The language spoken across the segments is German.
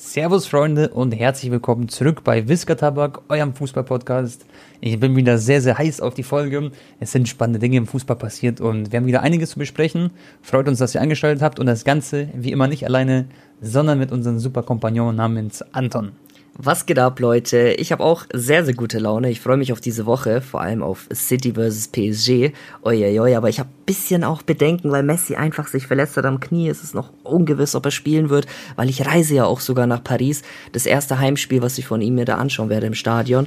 Servus Freunde und herzlich willkommen zurück bei Whisker Tabak, eurem Fußball-Podcast. Ich bin wieder sehr, sehr heiß auf die Folge. Es sind spannende Dinge im Fußball passiert und wir haben wieder einiges zu besprechen. Freut uns, dass ihr eingeschaltet habt und das Ganze wie immer nicht alleine, sondern mit unserem super Kompagnon namens Anton. Was geht ab, Leute? Ich habe auch sehr, sehr gute Laune. Ich freue mich auf diese Woche, vor allem auf City vs. PSG. Uiuiui, aber ich habe bisschen auch Bedenken, weil Messi einfach sich verletzt hat am Knie. Es ist noch ungewiss, ob er spielen wird, weil ich reise ja auch sogar nach Paris. Das erste Heimspiel, was ich von ihm mir da anschauen werde im Stadion.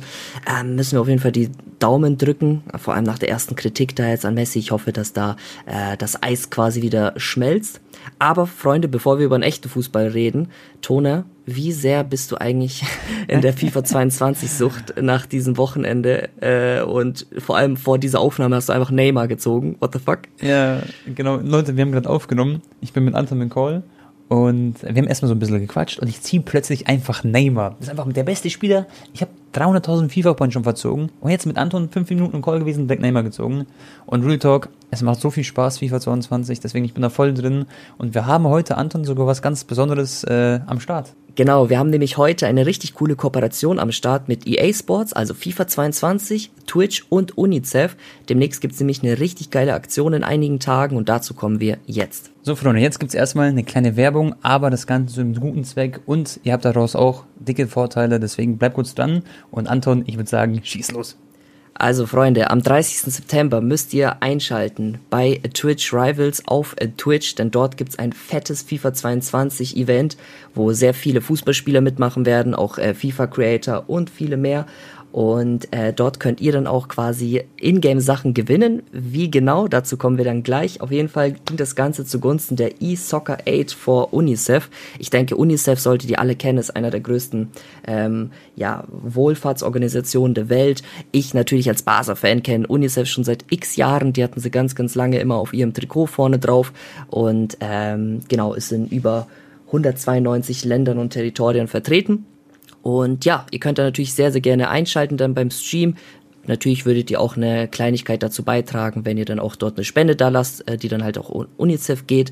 Ähm, müssen wir auf jeden Fall die Daumen drücken, vor allem nach der ersten Kritik da jetzt an Messi. Ich hoffe, dass da äh, das Eis quasi wieder schmelzt. Aber Freunde, bevor wir über einen echten Fußball reden, Tone, wie sehr bist du eigentlich in der FIFA 22 Sucht nach diesem Wochenende äh, und vor allem vor dieser Aufnahme hast du einfach Neymar gezogen. What the fuck? Ja, genau. Leute, wir haben gerade aufgenommen. Ich bin mit Anton im Call und wir haben erstmal so ein bisschen gequatscht und ich ziehe plötzlich einfach Neymar. Das ist einfach der beste Spieler. Ich habe 300.000 FIFA-Points schon verzogen. Und jetzt mit Anton fünf Minuten im Call gewesen, Black Neymar gezogen. Und Real Talk, es macht so viel Spaß, FIFA 22, deswegen ich bin da voll drin. Und wir haben heute, Anton, sogar was ganz Besonderes äh, am Start. Genau, wir haben nämlich heute eine richtig coole Kooperation am Start mit EA Sports, also FIFA 22, Twitch und UNICEF. Demnächst gibt's nämlich eine richtig geile Aktion in einigen Tagen und dazu kommen wir jetzt. So, Freunde, jetzt gibt's erstmal eine kleine Werbung, aber das Ganze zu einem guten Zweck und ihr habt daraus auch dicke Vorteile, deswegen bleibt kurz dran und Anton, ich würde sagen, schieß los. Also Freunde, am 30. September müsst ihr einschalten bei Twitch Rivals auf Twitch, denn dort gibt's ein fettes FIFA 22 Event, wo sehr viele Fußballspieler mitmachen werden, auch äh, FIFA Creator und viele mehr. Und äh, dort könnt ihr dann auch quasi Ingame-Sachen gewinnen. Wie genau, dazu kommen wir dann gleich. Auf jeden Fall ging das Ganze zugunsten der eSoccer Aid for UNICEF. Ich denke, UNICEF solltet ihr alle kennen, ist einer der größten ähm, ja, Wohlfahrtsorganisationen der Welt. Ich natürlich als Barca-Fan kenne UNICEF schon seit x Jahren. Die hatten sie ganz, ganz lange immer auf ihrem Trikot vorne drauf. Und ähm, genau, ist in über 192 Ländern und Territorien vertreten. Und ja, ihr könnt da natürlich sehr, sehr gerne einschalten dann beim Stream. Natürlich würdet ihr auch eine Kleinigkeit dazu beitragen, wenn ihr dann auch dort eine Spende da lasst, äh, die dann halt auch UNICEF geht.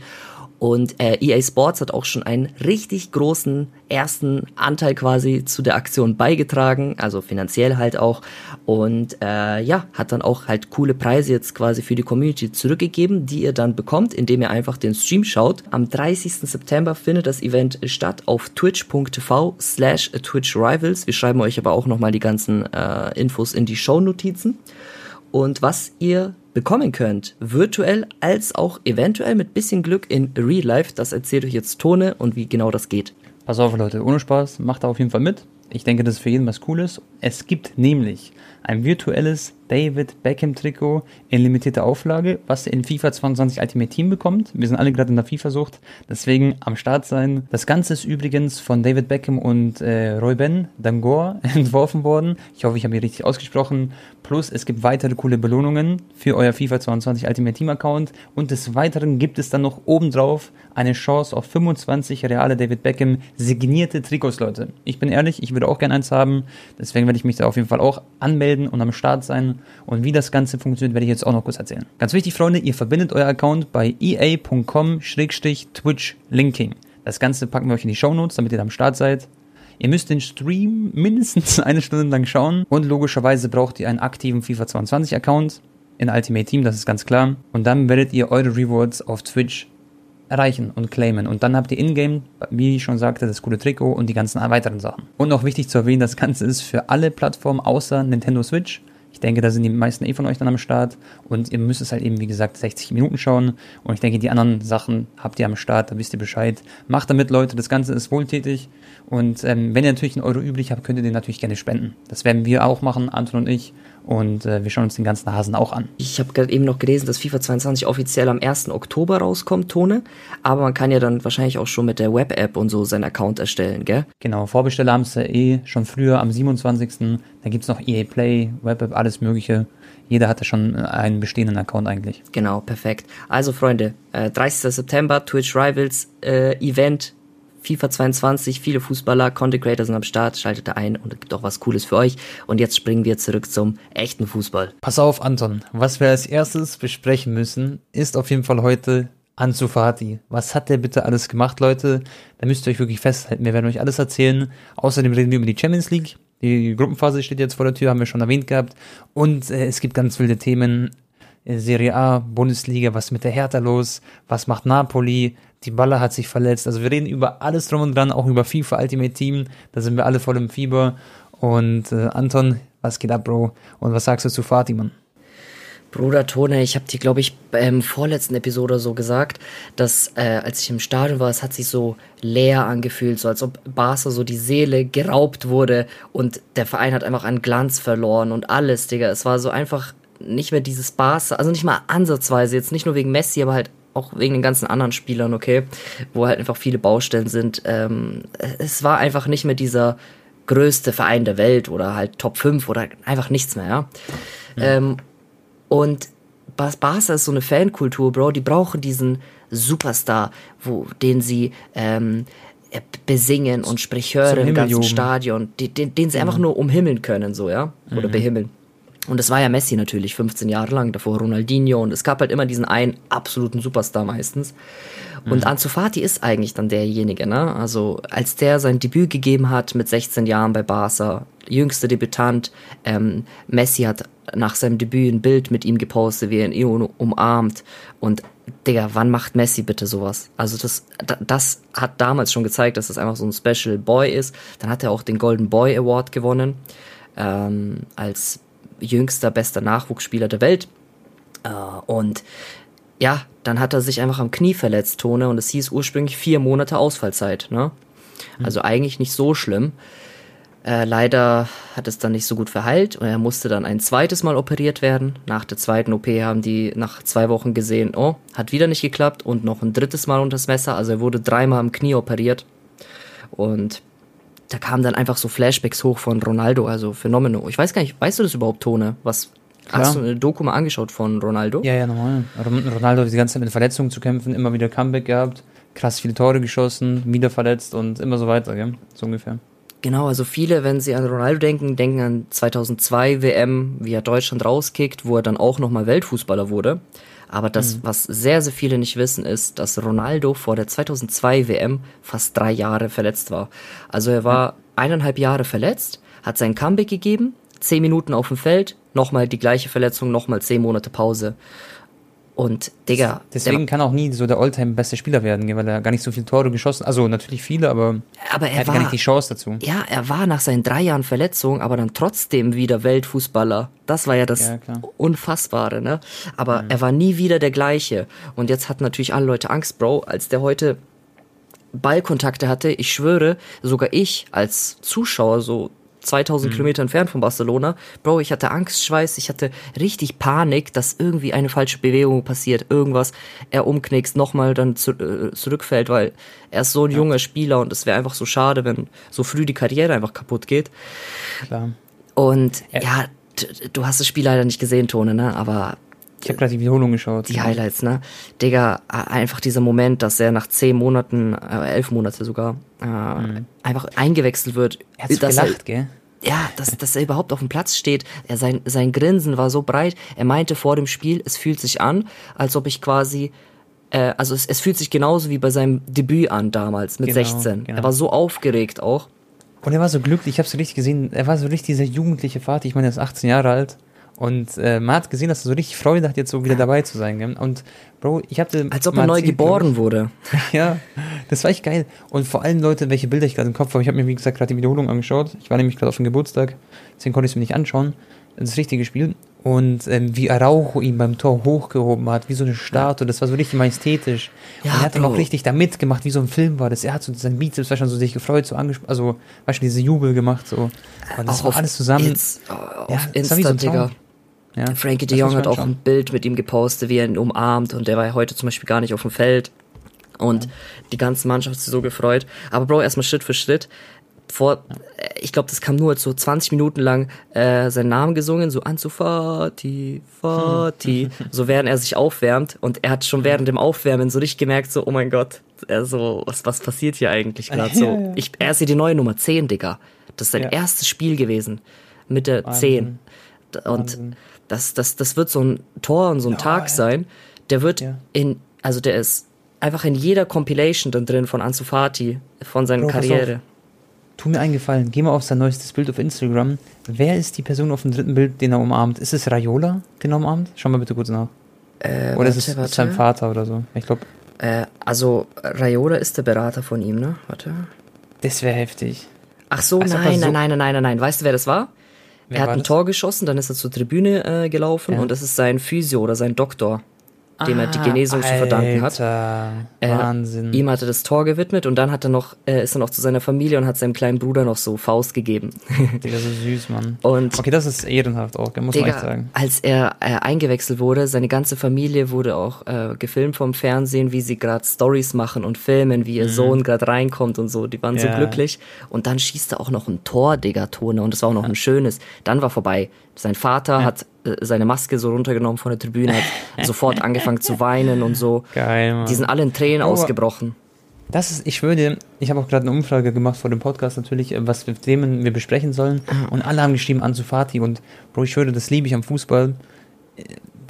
Und äh, EA Sports hat auch schon einen richtig großen ersten Anteil quasi zu der Aktion beigetragen, also finanziell halt auch. Und äh, ja, hat dann auch halt coole Preise jetzt quasi für die Community zurückgegeben, die ihr dann bekommt, indem ihr einfach den Stream schaut. Am 30. September findet das Event statt auf twitch.tv slash Twitch Rivals. Wir schreiben euch aber auch nochmal die ganzen äh, Infos in die Show-Notizen. Und was ihr bekommen könnt, virtuell als auch eventuell mit bisschen Glück in Real Life. Das erzählt euch jetzt Tone und wie genau das geht. Pass auf, Leute, ohne Spaß, macht da auf jeden Fall mit. Ich denke, das ist für jeden was Cooles. Es gibt nämlich ein virtuelles David Beckham Trikot in limitierter Auflage, was ihr in FIFA 22 Ultimate Team bekommt. Wir sind alle gerade in der FIFA-Sucht, deswegen am Start sein. Das Ganze ist übrigens von David Beckham und äh, Roy Ben Dangor entworfen worden. Ich hoffe, ich habe ihn richtig ausgesprochen. Plus, es gibt weitere coole Belohnungen für euer FIFA 22 Ultimate Team Account. Und des Weiteren gibt es dann noch obendrauf eine Chance auf 25 reale David Beckham signierte Trikots, Leute. Ich bin ehrlich, ich würde auch gerne eins haben. Deswegen werde ich mich da auf jeden Fall auch anmelden und am Start sein. Und wie das Ganze funktioniert, werde ich jetzt auch noch kurz erzählen. Ganz wichtig, Freunde, ihr verbindet euer Account bei ea.com-twitch linking. Das Ganze packen wir euch in die Show Notes, damit ihr da am Start seid. Ihr müsst den Stream mindestens eine Stunde lang schauen und logischerweise braucht ihr einen aktiven FIFA 22 Account in Ultimate Team, das ist ganz klar. Und dann werdet ihr eure Rewards auf Twitch erreichen und claimen. Und dann habt ihr in-game, wie ich schon sagte, das coole Trikot und die ganzen weiteren Sachen. Und noch wichtig zu erwähnen, das Ganze ist für alle Plattformen außer Nintendo Switch. Ich denke, da sind die meisten eh von euch dann am Start und ihr müsst es halt eben, wie gesagt, 60 Minuten schauen. Und ich denke, die anderen Sachen habt ihr am Start, da wisst ihr Bescheid. Macht damit, Leute, das Ganze ist wohltätig. Und ähm, wenn ihr natürlich einen Euro übrig habt, könnt ihr den natürlich gerne spenden. Das werden wir auch machen, Anton und ich. Und äh, wir schauen uns den ganzen Hasen auch an. Ich habe gerade eben noch gelesen, dass FIFA 22 offiziell am 1. Oktober rauskommt, Tone. Aber man kann ja dann wahrscheinlich auch schon mit der Web-App und so seinen Account erstellen, gell? Genau, Vorbesteller haben es ja eh schon früher am 27. Da gibt's noch EA Play, Web-App, alles mögliche. Jeder hatte schon einen bestehenden Account eigentlich. Genau, perfekt. Also Freunde, äh, 30. September, Twitch Rivals äh, Event FIFA 22, viele Fußballer, Content Creator sind am Start, schaltet da ein und es gibt auch was Cooles für euch. Und jetzt springen wir zurück zum echten Fußball. Pass auf, Anton. Was wir als erstes besprechen müssen, ist auf jeden Fall heute Ansu Fati. Was hat der bitte alles gemacht, Leute? Da müsst ihr euch wirklich festhalten. Wir werden euch alles erzählen. Außerdem reden wir über die Champions League. Die Gruppenphase steht jetzt vor der Tür, haben wir schon erwähnt gehabt. Und äh, es gibt ganz wilde Themen. Äh, Serie A, Bundesliga, was mit der Hertha los? Was macht Napoli? Die Baller hat sich verletzt. Also wir reden über alles drum und dran, auch über FIFA Ultimate Team. Da sind wir alle voll im Fieber. Und äh, Anton, was geht ab, Bro? Und was sagst du zu Fatih? Bruder Tone, ich habe dir, glaube ich, beim vorletzten Episode so gesagt, dass äh, als ich im Stadion war, es hat sich so leer angefühlt, so als ob Barca so die Seele geraubt wurde und der Verein hat einfach an Glanz verloren und alles, Digga. Es war so einfach nicht mehr dieses Barca, also nicht mal ansatzweise, jetzt nicht nur wegen Messi, aber halt auch wegen den ganzen anderen Spielern, okay, wo halt einfach viele Baustellen sind. Ähm, es war einfach nicht mehr dieser größte Verein der Welt oder halt Top 5 oder einfach nichts mehr, ja. Mhm. Ähm, und Barca ist so eine Fankultur, Bro. Die brauchen diesen Superstar, wo, den sie ähm, äh, besingen und sprich hören im ganzen Stadion, den, den, den sie mhm. einfach nur umhimmeln können, so, ja? Oder mhm. behimmeln. Und das war ja Messi natürlich 15 Jahre lang, davor Ronaldinho und es gab halt immer diesen einen absoluten Superstar meistens. Und mhm. Ansu Fati ist eigentlich dann derjenige, ne? Also als der sein Debüt gegeben hat mit 16 Jahren bei Barca, jüngster Debütant, ähm, Messi hat nach seinem Debüt ein Bild mit ihm gepostet, wie er ihn umarmt. Und Digga, wann macht Messi bitte sowas? Also das, das hat damals schon gezeigt, dass das einfach so ein Special Boy ist. Dann hat er auch den Golden Boy Award gewonnen ähm, als jüngster bester Nachwuchsspieler der Welt. Äh, und ja, dann hat er sich einfach am Knie verletzt, Tone, und es hieß ursprünglich vier Monate Ausfallzeit. Ne? Also eigentlich nicht so schlimm. Äh, leider hat es dann nicht so gut verheilt und er musste dann ein zweites Mal operiert werden. Nach der zweiten OP haben die nach zwei Wochen gesehen, oh, hat wieder nicht geklappt und noch ein drittes Mal unter das Messer. Also er wurde dreimal am Knie operiert. Und da kamen dann einfach so Flashbacks hoch von Ronaldo, also Phänomeno. Ich weiß gar nicht, weißt du das überhaupt, Tone? Was, Klar. Hast du eine Doku mal angeschaut von Ronaldo? Ja, ja, normal. Ronaldo hat die ganze Zeit mit Verletzungen zu kämpfen, immer wieder Comeback gehabt, krass viele Tore geschossen, wieder verletzt und immer so weiter, gell? So ungefähr. Genau, also viele, wenn sie an Ronaldo denken, denken an 2002 WM, wie er Deutschland rauskickt, wo er dann auch nochmal Weltfußballer wurde. Aber das, mhm. was sehr, sehr viele nicht wissen, ist, dass Ronaldo vor der 2002 WM fast drei Jahre verletzt war. Also er war eineinhalb Jahre verletzt, hat sein Comeback gegeben, zehn Minuten auf dem Feld, nochmal die gleiche Verletzung, nochmal zehn Monate Pause. Und Digga. Deswegen kann auch nie so der Alltime beste Spieler werden, weil er gar nicht so viele Tore geschossen Also natürlich viele, aber, aber er, er hat war, gar nicht die Chance dazu. Ja, er war nach seinen drei Jahren Verletzung, aber dann trotzdem wieder Weltfußballer. Das war ja das ja, Unfassbare, ne? Aber mhm. er war nie wieder der gleiche. Und jetzt hatten natürlich alle Leute Angst, Bro, als der heute Ballkontakte hatte. Ich schwöre, sogar ich als Zuschauer, so 2000 mhm. Kilometer entfernt von Barcelona. Bro, ich hatte Angstschweiß, ich hatte richtig Panik, dass irgendwie eine falsche Bewegung passiert, irgendwas, er umknickst, nochmal dann zu, äh, zurückfällt, weil er ist so ein ja. junger Spieler und es wäre einfach so schade, wenn so früh die Karriere einfach kaputt geht. Klar. Und ja, ja du hast das Spiel leider nicht gesehen, Tone, ne? Aber ich habe gerade die Wiederholung geschaut. Die Highlights, ne? Digga, einfach dieser Moment, dass er nach zehn Monaten, äh, elf Monate sogar, äh, mhm. einfach eingewechselt wird. Er hat gelacht, er, gell? Ja, dass, dass er überhaupt auf dem Platz steht. Er, sein, sein Grinsen war so breit. Er meinte vor dem Spiel, es fühlt sich an, als ob ich quasi äh, also es, es fühlt sich genauso wie bei seinem Debüt an damals mit genau, 16. Genau. Er war so aufgeregt auch. Und er war so glücklich, ich habe so richtig gesehen, er war so richtig dieser jugendliche Vater, ich meine, er ist 18 Jahre alt. Und äh, man hat gesehen, dass er so richtig Freude hat, jetzt so wieder dabei zu sein. Gell? Und Bro, ich hatte. Als ob er neu geboren wurde. ja, das war echt geil. Und vor allem, Leute, welche Bilder ich gerade im Kopf habe. Ich habe mir, wie gesagt, gerade die Wiederholung angeschaut. Ich war nämlich gerade auf dem Geburtstag, deswegen konnte ich es mir nicht anschauen. Das richtige Spiel. Und ähm, wie Araujo ihn beim Tor hochgehoben hat, wie so eine Statue. Das war so richtig majestätisch. Ja, und er hat dann auch richtig da mitgemacht, wie so ein Film war das. Er hat so sein Bizeps war schon so sich gefreut, so angesprochen, also war schon diese Jubel gemacht. so. Und das auch war alles zusammen. Auf ja, Insta, so Digga. Ja, Frankie de Jong hat auch ein Bild mit ihm gepostet, wie er ihn umarmt und der war ja heute zum Beispiel gar nicht auf dem Feld. Und ja. die ganze Mannschaft ist so gefreut. Aber Bro, erstmal Schritt für Schritt. Vor, ja. ich glaube, das kam nur so 20 Minuten lang äh, seinen Namen gesungen, so Ansu Fati, Fati, so während er sich aufwärmt. Und er hat schon während dem Aufwärmen so richtig gemerkt, so, oh mein Gott, er so, was, was passiert hier eigentlich gerade? So, ich, er ist hier die neue Nummer 10, Digga. Das ist sein erstes Spiel gewesen. Mit der Wahnsinn. 10. Und Wahnsinn das, das, das wird so ein Tor und so ein ja, Tag ja. sein. Der wird ja. in, also der ist einfach in jeder Compilation dann drin von Ansu Fati, von seiner Bro, Karriere. Tu mir einen Gefallen, geh mal auf sein neuestes Bild auf Instagram. Wer ist die Person auf dem dritten Bild, den er umarmt? Ist es Raiola, den er umarmt? Schau mal bitte kurz nach. Äh, Oder ist es warte, sein warte. Vater oder so? Ich glaube, Äh, also, Raiola ist der Berater von ihm, ne? Warte. das wäre heftig. Ach so, Als ob er nein, so- nein, nein, nein, nein, nein, nein. Weißt du, wer das war? Wer er hat ein das? Tor geschossen, dann ist er zur Tribüne äh, gelaufen Ja. und das ist sein Physio oder sein Doktor, dem er die Genesung zu verdanken hat. Alter, Äh, Wahnsinn. Ihm hat er das Tor gewidmet und dann hat er noch, äh, ist er noch zu seiner Familie und hat seinem kleinen Bruder noch so Faust gegeben. Digga, so süß, Mann. Und Okay, das ist ehrenhaft auch, muss man echt Digga, sagen. als er äh, eingewechselt wurde, seine ganze Familie wurde auch äh, gefilmt vom Fernsehen, wie sie gerade Stories machen und filmen, wie ihr Sohn gerade reinkommt und so. Die waren so Mhm. Ja. glücklich. Und dann schießt er auch noch ein Tor, Digga, Tone. Und es war auch noch ein schönes. Dann war vorbei. Sein Vater hat äh, seine Maske so runtergenommen von der Tribüne, hat sofort angefangen zu weinen und so. Geil, Mann. Die sind alle in Tränen Aber- ausgebrochen. Das ist, ich dir, ich habe auch gerade eine Umfrage gemacht vor dem Podcast natürlich, äh, was für Themen wir besprechen sollen. Und alle haben geschrieben Ansu Fati und Bro, ich schwöre, das liebe ich am Fußball.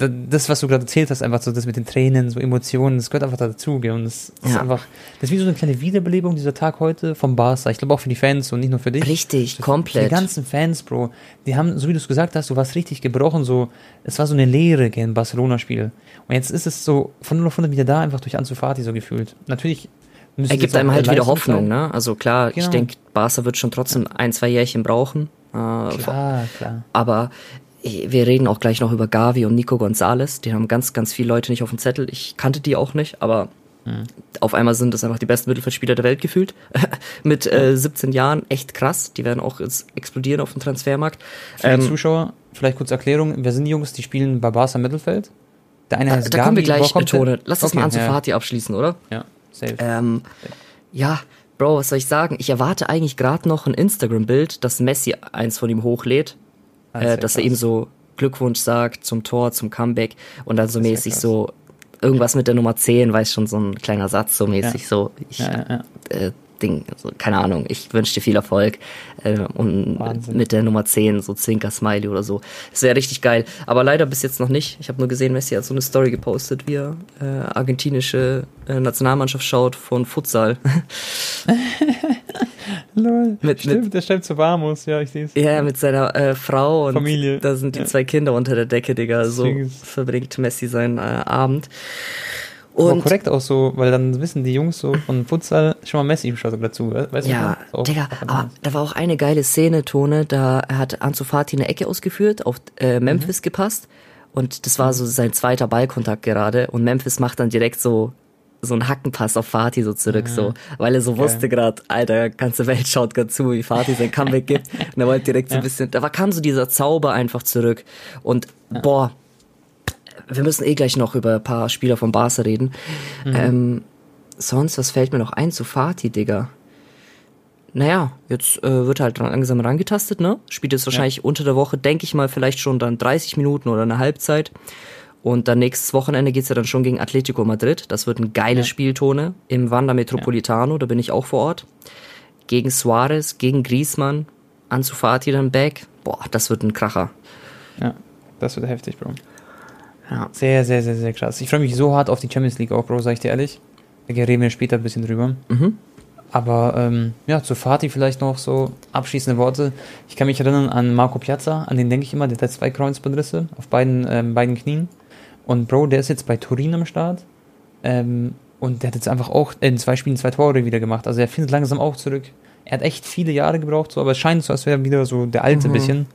Da- Das, was du gerade erzählt hast, einfach so das mit den Tränen, so Emotionen, das gehört einfach dazu, gell? Und das, das ist Ja. einfach, das ist wie so eine kleine Wiederbelebung dieser Tag heute vom Barca. Ich glaube auch für die Fans und nicht nur für dich. Richtig, Für komplett. Die ganzen Fans, Bro, die haben, so wie du es gesagt hast, du warst richtig gebrochen, so, es war so eine Leere gell, im Barcelona-Spiel. Und jetzt ist es so von 0 auf 100 wieder da, einfach durch Ansu Fati so gefühlt. Natürlich Er gibt einem halt wieder Hoffnung, ne? Also klar, ich Genau. denke, Barca wird schon trotzdem ein, zwei Jährchen brauchen. Äh, Klar, klar. Aber wir reden auch gleich noch über Gavi und Nico Gonzalez. Die haben ganz, ganz viele Leute nicht auf dem Zettel. Ich kannte die auch nicht, aber Mhm. auf einmal sind es einfach die besten Mittelfeldspieler der Welt gefühlt. Mit äh, 17 Jahren, echt krass. Die werden auch jetzt explodieren auf dem Transfermarkt. Für die Ähm, Zuschauer, vielleicht kurz Erklärung, wer sind die Jungs, die spielen bei Barca Mittelfeld? Der eine heißt da kommen wir gleich? Tone. Lass das Okay, mal an zu ja, abschließen, oder? Ja, safe. Ähm, ja, Bro, was soll ich sagen? Ich erwarte eigentlich gerade noch ein Instagram-Bild, dass Messi eins von ihm hochlädt, äh, dass er krass. ihm so Glückwunsch sagt zum Tor, zum Comeback und dann so mäßig so irgendwas mit der Nummer 10, weiß schon, so ein kleiner Satz, so mäßig Ja. so. Ich, Ja, ja. Äh, Ding, also, keine Ahnung, ich wünsche dir viel Erfolg äh, und Wahnsinn. mit der Nummer 10, so Zwinker Smiley oder so. Das wäre richtig geil. Aber leider bis jetzt noch nicht. Ich habe nur gesehen, Messi hat so eine Story gepostet, wie er äh, argentinische äh, Nationalmannschaft schaut von Futsal. Lol. Mit- Stimmt, der schreibt zu Vamos, ja, ich sehe es. Ja, mit seiner äh, Frau und Familie. da sind die Ja. zwei Kinder unter der Decke, Digga. So verbringt Messi seinen äh, Abend. Aber Und korrekt auch so, weil dann wissen die Jungs so von Futsal schon mal Messi schaut sogar dazu, we- weißt ja, du? Auch- Digga, aber da war auch eine geile Szene, Tone, da hat Ansu Fati eine Ecke ausgeführt, auf äh, Memphis gepasst und das war so sein zweiter Ballkontakt gerade und Memphis macht dann direkt so so einen Hackenpass auf Fati so zurück, so, weil er so wusste gerade, Alter, ganze Welt schaut gerade zu, wie Fati sein Comeback gibt. Und er wollte direkt so ein bisschen, da war, kam so dieser Zauber einfach zurück. Und boah, wir müssen eh gleich noch über ein paar Spieler von Barca reden. Ähm, sonst, was fällt mir noch ein zu Fati, Digga? Naja, jetzt äh, wird halt langsam rangetastet, ne? Spielt jetzt wahrscheinlich unter der Woche, denke ich mal, vielleicht schon dann 30 Minuten oder eine Halbzeit. Und dann nächstes Wochenende geht's ja dann schon gegen Atletico Madrid. Das wird ein geiles Spiel, Tone, im Wanda Metropolitano, da bin ich auch vor Ort. Gegen Suarez, gegen Griezmann, Ansu Fati dann back. Boah, das wird ein Kracher. Ja, das wird heftig, Bro. Ja. Sehr, sehr, sehr, sehr krass. Ich freue mich so hart auf die Champions League auch, Bro, sag ich dir ehrlich. Da reden wir später ein bisschen drüber. Mhm. Aber ähm, ja, zu Fatih vielleicht noch so abschließende Worte. Ich kann mich erinnern an Marco Piazza, an den denke ich immer, der hat zwei Kreuzbandrisse auf beiden, ähm, beiden Knien. Und Bro, der ist jetzt bei Turin am Start. Ähm, und der hat jetzt einfach auch in zwei Spielen zwei Tore wieder gemacht. Also er findet langsam auch zurück. Er hat echt viele Jahre gebraucht, so, aber es scheint so, als wäre er wieder so der alte Mhm. bisschen.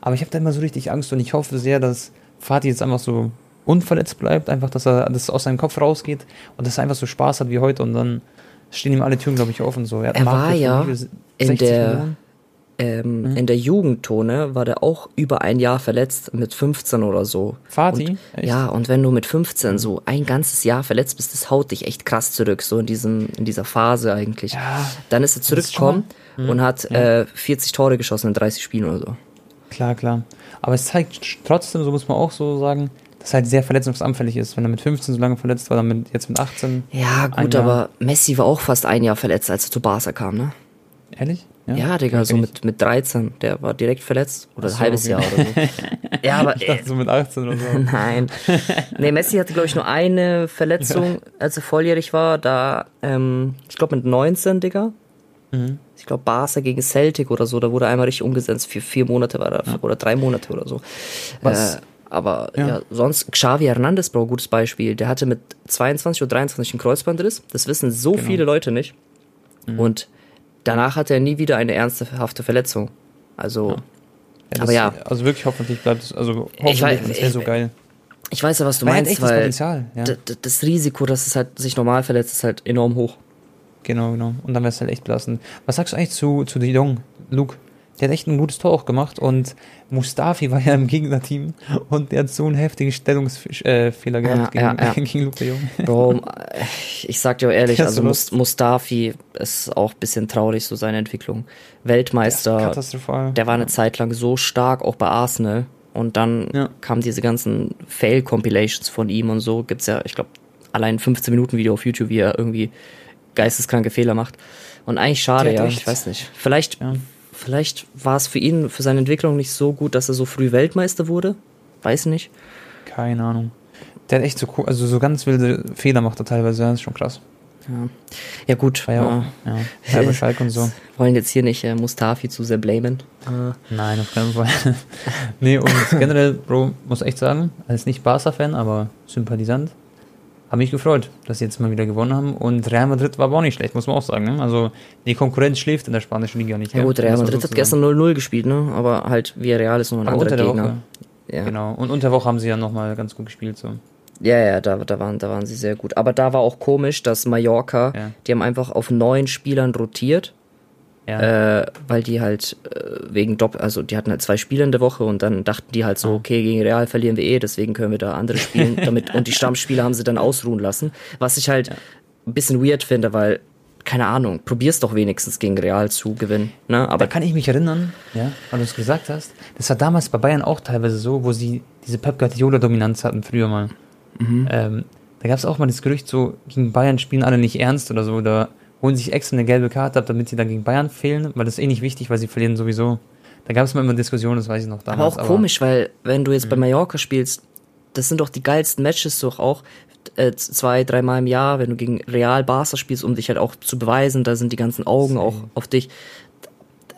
Aber ich habe da immer so richtig Angst und ich hoffe sehr, dass Fatih jetzt einfach so unverletzt bleibt, einfach, dass er das aus seinem Kopf rausgeht und dass er einfach so Spaß hat wie heute und dann stehen ihm alle Türen, glaube ich, offen. So. hat Er Markt war ja in 60 der- Millionen. Ähm, Mhm. In der Jugendtone war der auch über ein Jahr verletzt, mit 15 oder so. Echt? ja, und wenn du mit 15 so ein ganzes Jahr verletzt bist, das haut dich echt krass zurück, so in diesem, in dieser Phase eigentlich. Ja, Dann ist er das ist zurückgekommen mal- und hat äh, 40 Tore geschossen in 30 Spielen oder so. Klar, klar. Aber es zeigt trotzdem, so muss man auch so sagen, dass er halt sehr verletzungsanfällig ist. Wenn er mit 15 so lange verletzt war, dann mit, jetzt mit 18. Ja, gut, aber Messi war auch fast ein Jahr verletzt, als er zu Barca kam, ne? Ehrlich? Ja, Digga, so mit, mit 13. Der war direkt verletzt. Oder Ach ein so, halbes okay. Jahr oder so. ja, aber Ich dachte so mit 18 oder so. Nein. Nee, Messi hatte, glaube ich, nur eine Verletzung, als er volljährig war. Da, ähm, ich glaube, mit 19, Digga. Mhm. Ich glaube, Barca gegen Celtic oder so. Da wurde einmal richtig umgesetzt. Für vier Monate war er, oder drei Monate oder so. Was- Äh, aber Ja. ja. sonst, Xavi Hernandez, Bro, gutes Beispiel. Der hatte mit 22 oder 23 einen Kreuzbandriss. Das wissen so Genau. viele Leute nicht. Mhm. Und danach hatte er nie wieder eine ernsthafte Verletzung. Also, Ja, das, Aber ja. Also wirklich hoffentlich bleibt es, also Ich hoffentlich, weiß- das wäre so ich- geil. ich weiß ja, was du Weil hat meinst, das weil Potenzial, ja. das Risiko, dass es halt sich normal verletzt, ist halt enorm hoch. Genau, genau. Und dann wäre es halt echt belastend. Was sagst du eigentlich zu, zu De Jong, Luke? Der hat echt ein gutes Tor auch gemacht und Mustafi war ja im Gegnerteam und der hat so einen heftigen Stellungsfehler gehabt Ja, gegen, ja, ja. gegen Luke de Jong. Bro, ich sag dir auch ehrlich, ist also so Mus Mustafi ist auch ein bisschen traurig, so seine Entwicklung. Weltmeister, Katastrophal. der war eine Zeit lang so stark, auch bei Arsenal. Und dann Ja. kamen diese ganzen Fail-Compilations von ihm und so. Gibt's ja, ich glaube, allein 15 Minuten Video auf YouTube, wie er irgendwie geisteskranke Fehler macht. Und eigentlich schade, ja, echt- ich weiß nicht. Vielleicht, Ja. Vielleicht war es für ihn, für seine Entwicklung nicht so gut, dass er so früh Weltmeister wurde. Weiß nicht. Keine Ahnung. Der hat echt so, also so ganz wilde Fehler macht er teilweise, das ist schon krass. Ja, ja gut. War ja auch, ja, bei Schalke und so. Wollen jetzt hier nicht äh, Mustafi zu sehr blamen. Äh, Nein, auf keinen Fall. nee, und generell, Bro, muss echt sagen, als nicht Barca-Fan, aber Sympathisant, habe mich gefreut, dass sie jetzt mal wieder gewonnen haben. Und Real Madrid war aber auch nicht schlecht, muss man auch sagen. Ne? Also die Konkurrenz schläft in der spanischen Liga nicht. ja gut, Real Madrid hat gestern 0-0 gespielt, ne? Aber halt Villarreal ist noch ein Aber anderer unter der Gegner. Woche. Ja. Genau. Und unter der Woche haben sie ja nochmal ganz gut gespielt. So. ja, ja, da, da, waren, da waren sie sehr gut. Aber da war auch komisch, dass Mallorca, Ja. die haben einfach auf neun Spielern rotiert, Ja. äh, weil die halt äh, wegen Doppel, also die hatten halt zwei Spiele in der Woche und dann dachten die halt so, okay, gegen Real verlieren wir eh, deswegen können wir da andere spielen, damit und die Stammspieler haben sie dann ausruhen lassen, was ich halt ein bisschen weird finde, weil keine Ahnung, probier's doch wenigstens gegen Real zu gewinnen, ne? da Aber kann ich mich erinnern, ja, weil du es gesagt hast, das war damals bei Bayern auch teilweise so, wo sie diese Pep Guardiola-Dominanz hatten früher mal. Mhm. Ähm, da gab es auch mal das Gerücht, so gegen Bayern spielen alle nicht ernst oder so, oder holen sich extra eine gelbe Karte ab, damit sie dann gegen Bayern fehlen, weil das ist eh nicht wichtig, weil sie verlieren sowieso. Da gab es mal immer Diskussionen, das weiß ich noch Aber damals. auch komisch, weil wenn du jetzt bei Mallorca spielst, das sind doch die geilsten Matches doch auch äh, zwei, dreimal im Jahr, wenn du gegen Real Barca spielst, um dich halt auch zu beweisen, da sind die ganzen Augen auch auf dich.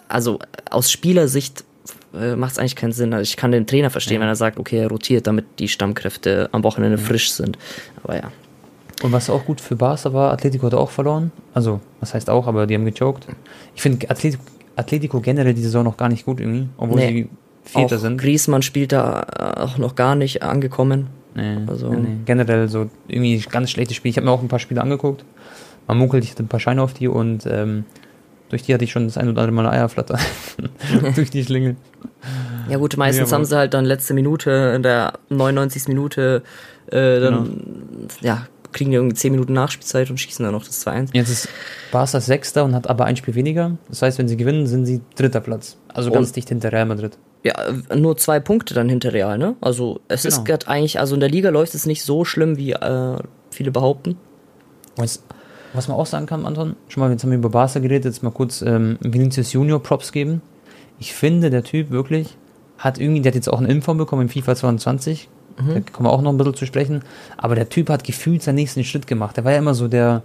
Also aus Spielersicht äh, macht es eigentlich keinen Sinn. Also ich kann den Trainer verstehen, wenn er sagt, okay, er rotiert, damit die Stammkräfte am Wochenende frisch sind. Aber ja. Und was auch gut für Barca war, Atletico hat auch verloren. Also, was heißt auch, aber die haben gechoked. Ich finde Atletico, Atletico generell die Saison noch gar nicht gut irgendwie, obwohl Nee. sie Vierter auch sind. Griezmann spielt da äh, auch noch gar nicht angekommen. Nee, Also- nee, nee. Generell so irgendwie ganz schlechtes Spiel. Ich habe mir auch ein paar Spiele angeguckt. Man munkelt, ich hatte ein paar Scheine auf die und ähm, durch die hatte ich schon das ein oder andere Mal Eierflatter. durch die Schlingel. Ja gut, meistens Ja, haben sie halt dann letzte Minute, in der 99. Minute, äh, dann, Genau. ja, kriegen die irgendwie 10 Minuten Nachspielzeit und schießen dann noch das 2-1. Jetzt ist Barca Sechster und hat aber ein Spiel weniger. Das heißt, wenn sie gewinnen, sind sie dritter Platz. Also ganz Und- dicht hinter Real Madrid. Ja, äh, nur zwei Punkte dann hinter Real, ne? Also es Genau. ist grad eigentlich, also in der Liga läuft es nicht so schlimm, wie äh, viele behaupten. Was, was man auch sagen kann, Anton, schon mal, jetzt haben wir über Barca geredet, jetzt mal kurz ähm, Vinicius Junior Props geben. Ich finde, der Typ wirklich hat irgendwie, der hat jetzt auch eine Inform bekommen im FIFA 22. Da kommen wir auch noch ein bisschen zu sprechen. Aber der Typ hat gefühlt seinen nächsten Schritt gemacht. Der war ja immer so der,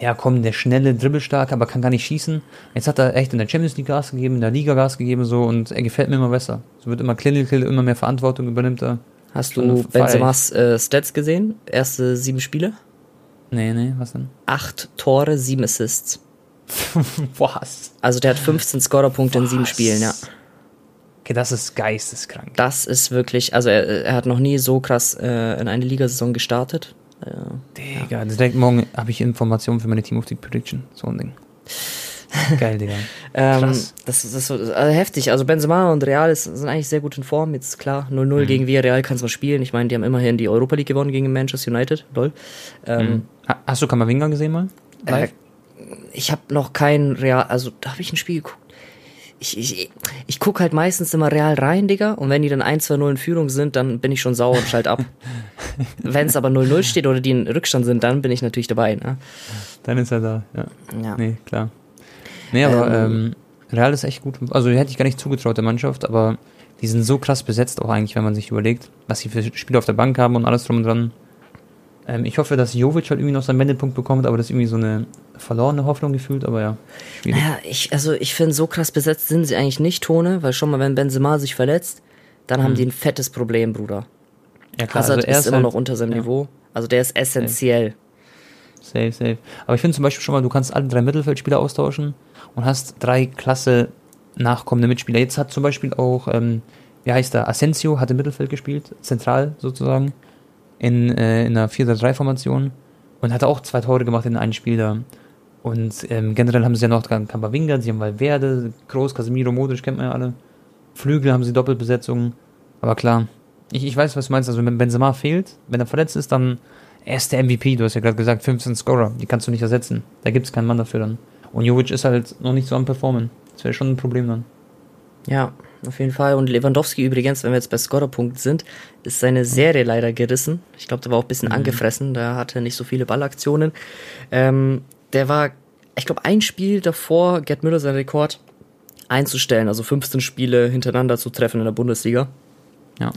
ja komm, der schnelle, dribbelstarke, aber kann gar nicht schießen. Jetzt hat er echt in der Champions League Gas gegeben, in der Liga Gas gegeben so und er gefällt mir immer besser. So wird immer clinical, immer mehr Verantwortung übernimmt er. Hast du. Benzemas äh, Stats gesehen? Erste sieben Spiele? Nee, nee, was denn? Acht Tore, sieben Assists. was? Also der hat 15 Scorerpunkte in sieben? Spielen, ja. Okay, das ist geisteskrank. Das ist wirklich, also er, er hat noch nie so krass äh, in eine Ligasaison gestartet. Äh, Digga, direkt morgen habe ich Informationen für meine Team of the Prediction. So ein Ding. Geil, Digga. Ähm, das, das ist so, also heftig. Also Benzema und Real ist, sind eigentlich sehr gut in Form. Jetzt klar, 0-0 Mhm. gegen Villarreal kannst du spielen. Ich meine, die haben immerhin die Europa League gewonnen gegen Manchester United. Lol. Ähm, Ha- Hast du Kamavinga gesehen mal? äh, ich habe noch kein Real, also da habe ich ein Spiel geguckt. Ich, ich, ich gucke halt meistens immer Real rein, Digga. Und wenn die dann 1-2-0 in Führung sind, dann bin ich schon sauer und schalt ab. wenn es aber 0-0 steht oder die in Rückstand sind, dann bin ich natürlich dabei. Ne? Dann ist er da. Ja. Ja. Nee, klar. Nee, aber ähm, Real ist echt gut. Also hätte ich gar nicht zugetraut der Mannschaft, aber die sind so krass besetzt auch eigentlich, wenn man sich überlegt, was sie für Spiele auf der Bank haben und alles drum und dran. Ähm, ich hoffe, dass Jovic halt irgendwie noch seinen Wendepunkt bekommt, aber das ist irgendwie so eine verlorene Hoffnung gefühlt, aber ja, schwierig. Naja, ich, also ich finde, so krass besetzt sind sie eigentlich nicht, Tone, weil schon mal, wenn Benzema sich verletzt, dann haben die ein fettes Problem, Bruder. Ja klar, Hazard also er ist ist immer halt, noch unter seinem ja. Niveau. Also der ist essentiell. Safe, safe. Aber ich finde zum Beispiel schon mal, du kannst alle drei Mittelfeldspieler austauschen und hast drei klasse nachkommende Mitspieler. Jetzt hat zum Beispiel auch, ähm, wie heißt der, Asensio hat im Mittelfeld gespielt, zentral sozusagen, in, äh, in einer 4-3-Formation und hat auch zwei Tore gemacht in einem Spiel da. Und ähm, generell haben sie ja noch Kamavinga, sie haben Valverde, Groß, Casemiro, Modric, kennt man ja alle. Flügel haben sie Doppelbesetzung. Aber klar, ich, ich weiß, was du meinst. Also wenn Benzema fehlt, wenn er verletzt ist, dann er ist der MVP. Du hast ja gerade gesagt, 15 Scorer. Die kannst du nicht ersetzen. Da gibt es keinen Mann dafür dann. Und Jovic ist halt noch nicht so am Performen. Das wäre schon ein Problem dann. Ja, auf jeden Fall. Und Lewandowski übrigens, wenn wir jetzt bei Scorerpunkt sind, ist seine Serie leider gerissen. Ich glaube, der war auch ein bisschen angefressen. Der hatte nicht so viele Ballaktionen. Ähm, der war, ich glaube, ein Spiel davor, Gerd Müller seinen Rekord einzustellen. Also 15 Spiele hintereinander zu treffen in der Bundesliga. Ja.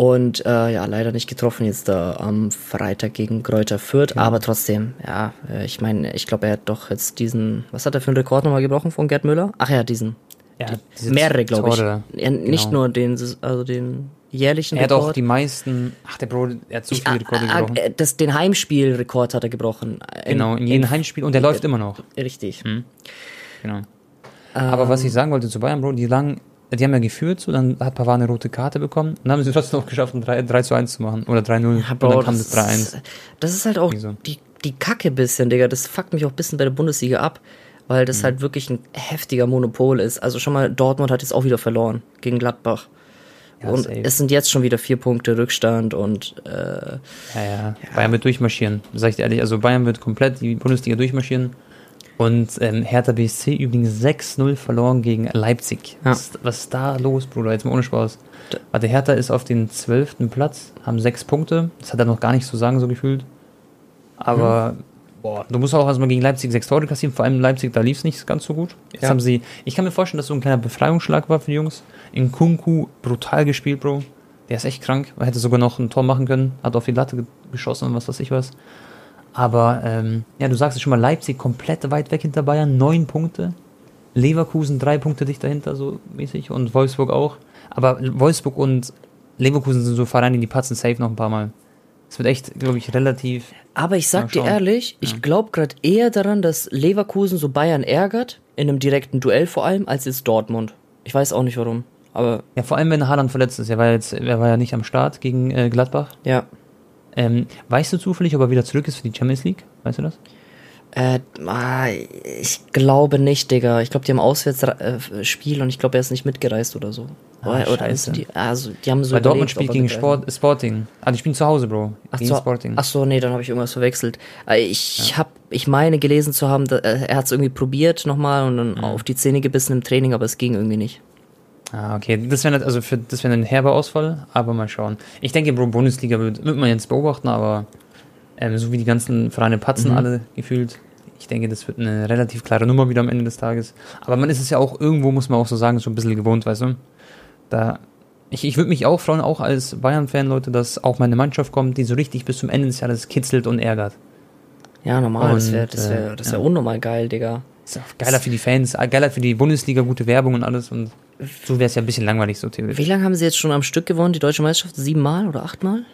Und äh, ja, leider nicht getroffen jetzt da am Freitag gegen Kräuter Fürth. Aber trotzdem, ja, äh, ich meine, ich glaube, er hat doch jetzt diesen, was hat er für einen Rekord nochmal gebrochen von Gerd Müller? Ach ja, diesen. Ja Mehrere, glaube ich. Ja, nicht Genau. nur den, also den jährlichen Er hat Rekord. auch die meisten. Ach, der Bro, er hat so Ich- viele ah, Rekorde ah, gebrochen. äh, das, den Heimspielrekord hat er gebrochen. In- genau, in jedem Heimspiel. Und der läuft immer noch. Richtig. Genau. Aber was Ähm. ich sagen wollte zu Bayern, Bro, die lang, die haben ja geführt, so, dann hat Pavard eine rote Karte bekommen, dann haben sie trotzdem noch geschafft, ein 3, 3 zu 1 zu machen. Oder 3-0. Ja, und Bro, dann kam das, das 3-1. ist- das ist halt auch Wieso? die, die Kacke bisschen, Digga. Das fuckt mich auch ein bisschen bei der Bundesliga ab, weil Mhm. das halt wirklich ein heftiger Monopol ist. Also schon mal, Dortmund hat jetzt auch wieder verloren gegen Gladbach. Ja, und safe. es sind jetzt schon wieder vier Punkte Rückstand und äh, Ja, ja, Bayern wird durchmarschieren, sag ich dir ehrlich. Also Bayern wird komplett die Bundesliga durchmarschieren. Und ähm, Hertha BSC übrigens 6-0 verloren gegen Leipzig. Ja. Was, was ist da los, Bruder? Jetzt mal ohne Spaß. Warte, Hertha ist auf den 12. Platz, haben sechs Punkte. Das hat er noch gar nicht zu sagen, so gefühlt. Aber, boah, du musst auch erstmal gegen Leipzig sechs Tore kassieren. Vor allem Leipzig, da lief es nicht ganz so gut. Jetzt Ja. haben sie, ich kann mir vorstellen, dass so ein kleiner Befreiungsschlag war für die Jungs. In Kunku brutal gespielt, Bro. Der ist echt krank. Er hätte sogar noch ein Tor machen können. Hat auf die Latte ge- geschossen und was weiß ich was. Aber, ähm, ja, du sagst es schon mal, Leipzig komplett weit weg hinter Bayern. Neun Punkte. Leverkusen drei Punkte dicht dahinter, so mäßig. Und Wolfsburg auch. Aber Wolfsburg und Leverkusen sind so Vereine, die patzen safe noch ein paar Mal. Es wird echt, glaube ich, relativ. Aber ich sag dir ehrlich, ich glaube gerade eher daran, dass Leverkusen so Bayern ärgert, in einem direkten Duell vor allem, als jetzt Dortmund. Ich weiß auch nicht warum. Aber Ja, vor allem, wenn Haaland verletzt ist. Er war, jetzt, er war ja nicht am Start gegen äh, Gladbach. ja. Ähm, weißt du zufällig, ob er wieder zurück ist für die Champions League? Weißt du das? Äh, ah, ich glaube nicht, Digga. Ich glaube, die haben Auswärtsspiel und ich glaube, er ist nicht mitgereist oder so. Ah, oder, sind die, also, die haben so Weil Dortmund spielt gegen Sport, Sporting. Ah, die spielen zu Hause, Bro. Ach gegen so, Sporting. ach so, nee, dann habe ich irgendwas verwechselt. Äh, Ich hab, ich meine gelesen zu haben, äh, er hat es irgendwie probiert nochmal und Mhm. dann auf die Zähne gebissen im Training, aber es ging irgendwie nicht. Ah, okay. Das wäre also für das wäre ein herber Ausfall, aber mal schauen. Ich denke, Bro, Bundesliga wird, wird man jetzt beobachten, aber ähm, so wie die ganzen Vereine patzen Mhm. alle gefühlt. Ich denke, das wird eine relativ klare Nummer wieder am Ende des Tages. Aber man ist es ja auch irgendwo, muss man auch so sagen, so ein bisschen gewohnt, weißt du? Da, ich, ich würde mich auch freuen, auch als Bayern-Fan, Leute, dass auch meine Mannschaft kommt, die so richtig bis zum Ende des Jahres kitzelt und ärgert. Ja, normal, das wäre Und, das wär, äh, das wär ja. unnormal geil, Digga. Geiler für die Fans, äh, geiler für die Bundesliga, gute Werbung und alles. Und so wäre es ja ein bisschen langweilig, so theoretisch. Wie lange haben sie jetzt schon am Stück gewonnen, die deutsche Meisterschaft? Siebenmal oder achtmal?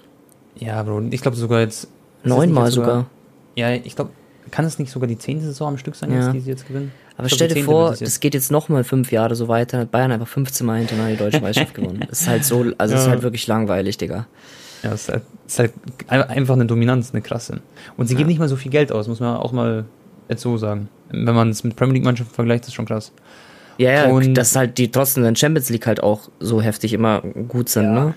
Ja, Bro, ich glaube sogar jetzt. Neunmal jetzt sogar. Ja, ich glaube, kann es nicht sogar die zehnte Saison am Stück sein, Ja. jetzt, die sie jetzt gewinnen? Aber glaub, stell dir vor, es das geht jetzt nochmal fünf Jahre so weiter, dann hat Bayern einfach 15 Mal hintereinander die deutsche Meisterschaft gewonnen. Das ist halt so, also es ist Ja. halt wirklich langweilig, Digga. Ja, es ist halt, ist halt ein- einfach eine Dominanz, eine krasse. Und sie geben nicht mal so viel Geld aus, muss man auch mal jetzt so sagen. Wenn man es mit Premier League-Mannschaften vergleicht, ist schon krass. Ja, ja, Und- dass halt die trotzdem in der Champions League halt auch so heftig immer gut sind, ne?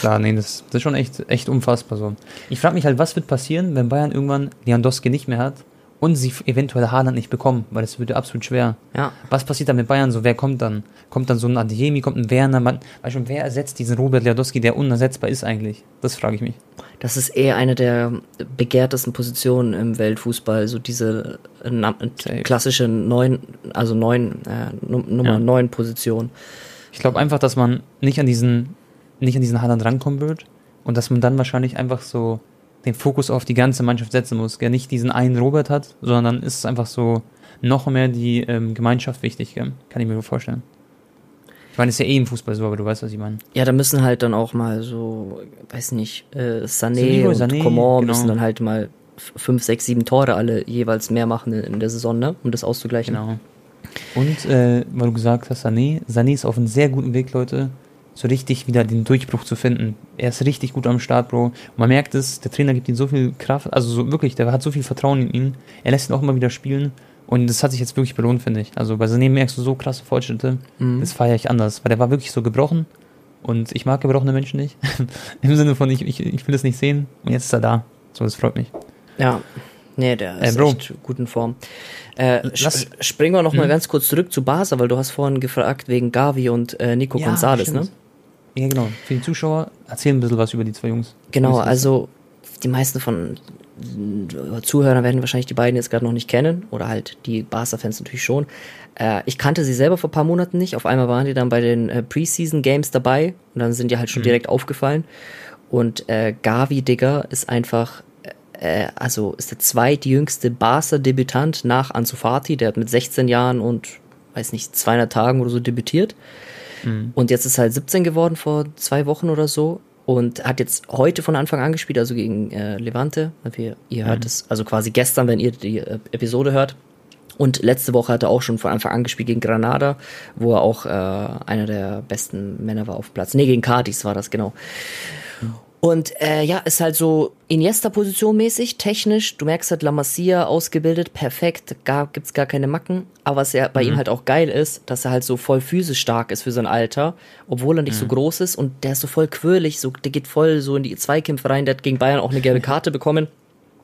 Klar, nee, das, das ist schon echt, echt unfassbar so. Ich frage mich halt, was wird passieren, wenn Bayern irgendwann Lewandowski nicht mehr hat und sie eventuell Haaland nicht bekommen, weil das würde absolut schwer. Ja. Was passiert dann mit Bayern so? Wer kommt dann? Kommt dann so ein Adeyemi, kommt ein Werner? Man, weißt du, wer ersetzt diesen Robert Lewandowski, der unersetzbar ist eigentlich? Das frage ich mich. Das ist eher eine der begehrtesten Positionen im Weltfußball, so diese äh, klassische neun, also neun, äh, Num- Nummer Ja. neun Position. Ich glaube einfach, dass man nicht an diesen, nicht an diesen Haaland rankommen wird und dass man dann wahrscheinlich einfach so den Fokus auf die ganze Mannschaft setzen muss. Der nicht diesen einen Robert hat, sondern dann ist es einfach so noch mehr die ähm, Gemeinschaft wichtig, gell? kann ich mir vorstellen. Ich meine, ist ja eh im Fußball so, aber du weißt, was ich meine. Ja, da müssen halt dann auch mal so, weiß nicht, äh, Sané Leroy und Sané, Coman genau. müssen dann halt mal fünf, sechs, sieben Tore alle jeweils mehr machen in, in der Saison, ne? Um das auszugleichen. Genau. Und äh, weil du gesagt hast, Sané, Sané ist auf einem sehr guten Weg, Leute, so richtig wieder den Durchbruch zu finden. Er ist richtig gut am Start, Bro. Und man merkt es, der Trainer gibt ihm so viel Kraft, also so wirklich, der hat so viel Vertrauen in ihn. Er lässt ihn auch immer wieder spielen. Und das hat sich jetzt wirklich belohnt, finde ich. Also bei Sané merkst du so krasse Fortschritte. Mhm. Das feiere ich anders, weil der war wirklich so gebrochen. Und ich mag gebrochene Menschen nicht. Im Sinne von, ich, ich, ich will es nicht sehen. Und jetzt ist er da. So, das freut mich. Ja. Nee, der Äh, ist Bro. echt gut in Form. Äh, Lass- sp springen wir noch mal Mhm. ganz kurz zurück zu Barca, weil du hast vorhin gefragt wegen Gavi und äh, Nico González, ne? Ja, genau. Für die Zuschauer, erzähl ein bisschen was über die zwei Jungs. Genau, also die meisten von äh, Zuhörern werden wahrscheinlich die beiden jetzt gerade noch nicht kennen oder halt die Barca-Fans natürlich schon. Äh, ich kannte sie selber vor ein paar Monaten nicht. Auf einmal waren die dann bei den äh, Preseason-Games dabei und dann sind die halt schon direkt aufgefallen. Und äh, Gavi, Digga, ist einfach, äh, also ist der zweitjüngste Barca-Debütant nach Ansu Fati. Der hat mit 16 Jahren und, weiß nicht, 200 Tagen oder so debütiert. Und jetzt ist er halt 17 geworden vor zwei Wochen oder so und hat jetzt heute von Anfang an gespielt, also gegen äh, Levante. Wir, ihr hört es, also quasi gestern, wenn ihr die äh, Episode hört. Und letzte Woche hat er auch schon von Anfang an gespielt gegen Granada, wo er auch äh, einer der besten Männer war auf Platz. Nee, gegen Cadiz war das, genau. Und äh, ja, ist halt so Iniesta-Position mäßig, technisch. Du merkst halt La Masia ausgebildet, perfekt, gar, gibt's gar keine Macken. Aber was ja bei ihm halt auch geil ist, dass er halt so voll physisch stark ist für sein Alter, obwohl er nicht so groß ist und der ist so voll quirlig, so, der geht voll so in die Zweikämpfe rein. Der hat gegen Bayern auch eine gelbe Karte bekommen.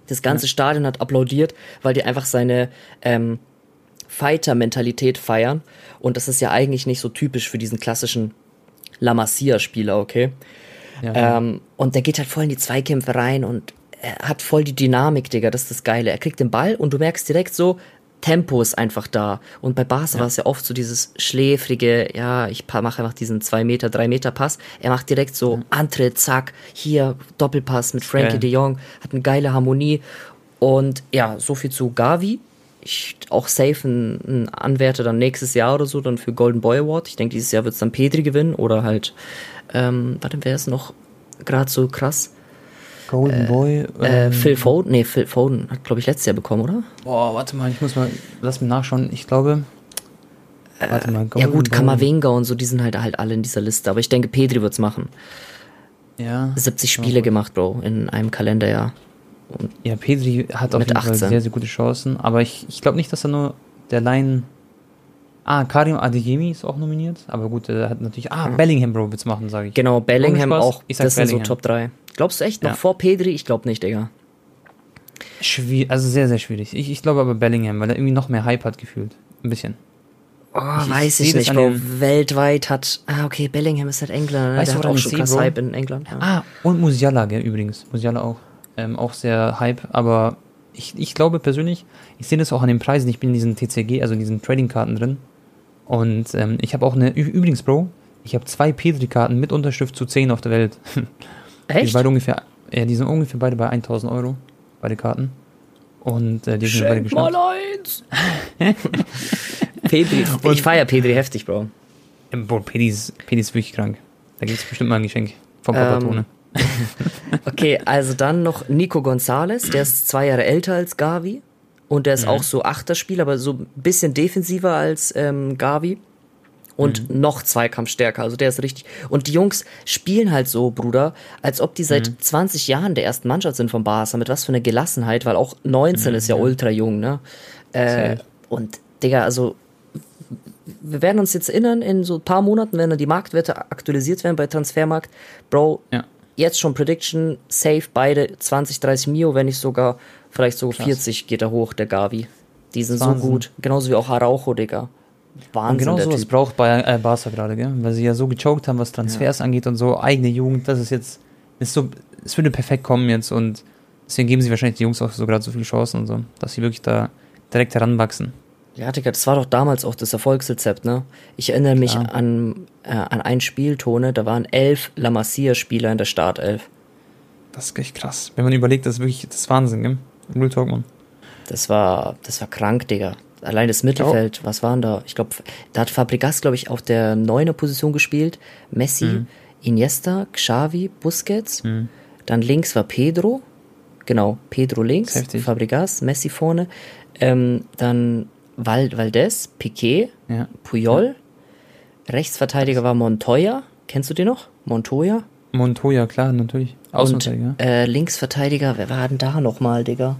Das ganze Stadion hat applaudiert, weil die einfach seine ähm, Fighter-Mentalität feiern. Und das ist ja eigentlich nicht so typisch für diesen klassischen La Masia-Spieler, okay? Ja, Ähm, und der geht halt voll in die Zweikämpfe rein und er hat voll die Dynamik, Digga. Das ist das Geile. Er kriegt den Ball und du merkst direkt so, Tempo ist einfach da. Und bei Barca war es ja oft so dieses schläfrige, ja, ich mache einfach diesen 2 Meter, 3 Meter Pass. Er macht direkt so Antritt, zack, hier Doppelpass mit Frankie Geil. de Jong, hat eine geile Harmonie. Und ja, so viel zu Gavi. Ich auch safe ein, ein Anwärter dann nächstes Jahr oder so, dann für Golden Boy Award. Ich denke, dieses Jahr wird es dann Petri gewinnen oder halt, ähm, warte, wer ist noch gerade so krass? Golden Boy. Äh, ähm, Phil Foden, nee, Phil Foden hat, glaube ich, letztes Jahr bekommen, oder? Boah, warte mal, ich muss mal, lass mich nachschauen. Ich glaube. warte mal, ja Golden gut, Boy. Kamavinga und so, die sind halt halt alle in dieser Liste. Aber ich denke, Petri wird's machen. Ja. 70 Spiele gemacht, Bro, in einem Kalenderjahr. Ja, Pedri hat auf jeden Fall 18. sehr, sehr gute Chancen. Aber ich, ich glaube nicht, dass er nur der Line. Ah, Karim Adeyemi ist auch nominiert. Aber gut, er hat natürlich. Ah, Bellingham, Bro, wird's machen, sage ich. Genau, Bellingham auch. ich sag das sind Bellingham. so Top 3. Glaubst du echt noch Ja. vor Pedri? Ich glaube nicht, Digga. Schwierig, also sehr, sehr schwierig. Ich, ich glaube aber Bellingham, weil er irgendwie noch mehr Hype hat gefühlt. Ein bisschen. Oh, Ich- weiß ich nicht, Bro. Weltweit hat. Ah, okay, Bellingham ist halt Engländer. Ne? Weißt Der du, hat auch schon krass Bro? Hype in England. Ja. Ah, und Musiala, gell, übrigens. Musiala auch. Ähm, auch sehr Hype, aber ich, ich glaube persönlich, ich sehe das auch an den Preisen. Ich bin in diesen TCG, also in diesen Trading-Karten drin. Und ähm, ich habe auch eine, übrigens, Bro, ich habe zwei Petri-Karten mit Unterschrift zu 10 auf der Welt. Die sind Echt? beide ungefähr, ja, die sind ungefähr beide bei 1000 Euro, beide Karten. Und äh, die sind mir beide Schenk mal geschnappt. eins. Pedri. Ich feier Pedri heftig, Bro. Bro, Pedi ist, Pedi ist wirklich krank. Da gibt es bestimmt mal ein Geschenk vom Ähm, Papatone. Okay, also dann noch Nico Gonzalez, der ist zwei Jahre älter als Gavi und der ist auch so Achterspieler, aber so ein bisschen defensiver als ähm, Gavi. Und noch Zweikampfstärker, also der ist richtig. Und die Jungs spielen halt so, Bruder, als ob die seit 20 Jahren der ersten Mannschaft sind vom Barca, mit was für einer Gelassenheit, weil auch 19 ist ja ultra jung, ne? Äh, und Digga, also wir werden uns jetzt erinnern, in so ein paar Monaten, wenn dann die Marktwerte aktualisiert werden bei Transfermarkt, Bro, Ja. jetzt schon Prediction, safe beide 20, 30 Mio, wenn nicht sogar Vielleicht so Krass. 40 geht er hoch, der Gavi. Die sind so Wahnsinn. gut. Genauso wie auch Araujo, Digga. Und Wahnsinn, genau der sowas Typ. braucht bei äh, Barca gerade, gell? Weil sie ja so gechoked haben, was Transfers angeht und so, eigene Jugend, das ist jetzt, ist so, es würde perfekt kommen jetzt und deswegen geben sie wahrscheinlich die Jungs auch so gerade so viele Chancen und so, dass sie wirklich da direkt heranwachsen. Ja, Digga, das war doch damals auch das Erfolgsrezept, ne? Ich erinnere mich Klar. an, äh, an ein Spieltone, da waren elf La Masia-Spieler in der Startelf. Das ist echt krass. Wenn man überlegt, das ist wirklich, das ist Wahnsinn, gell? Real Talk, Mann. Das war, das war krank, Digga. Allein das Mittelfeld, was waren da? Ich glaube, da hat Fabregas, glaube ich, auf der neuner Position gespielt. Messi, Mhm. Iniesta, Xavi, Busquets. Dann links war Pedro. Genau, Pedro links, Heftig. Fabregas, Messi vorne. Ähm, dann Val Valdez, Piquet, Ja. Puyol. Rechtsverteidiger war Montoya. Kennst du den noch? Montoya? Montoya, klar, natürlich. Und Außenverteidiger. äh, Linksverteidiger, wer war denn da nochmal, Digga?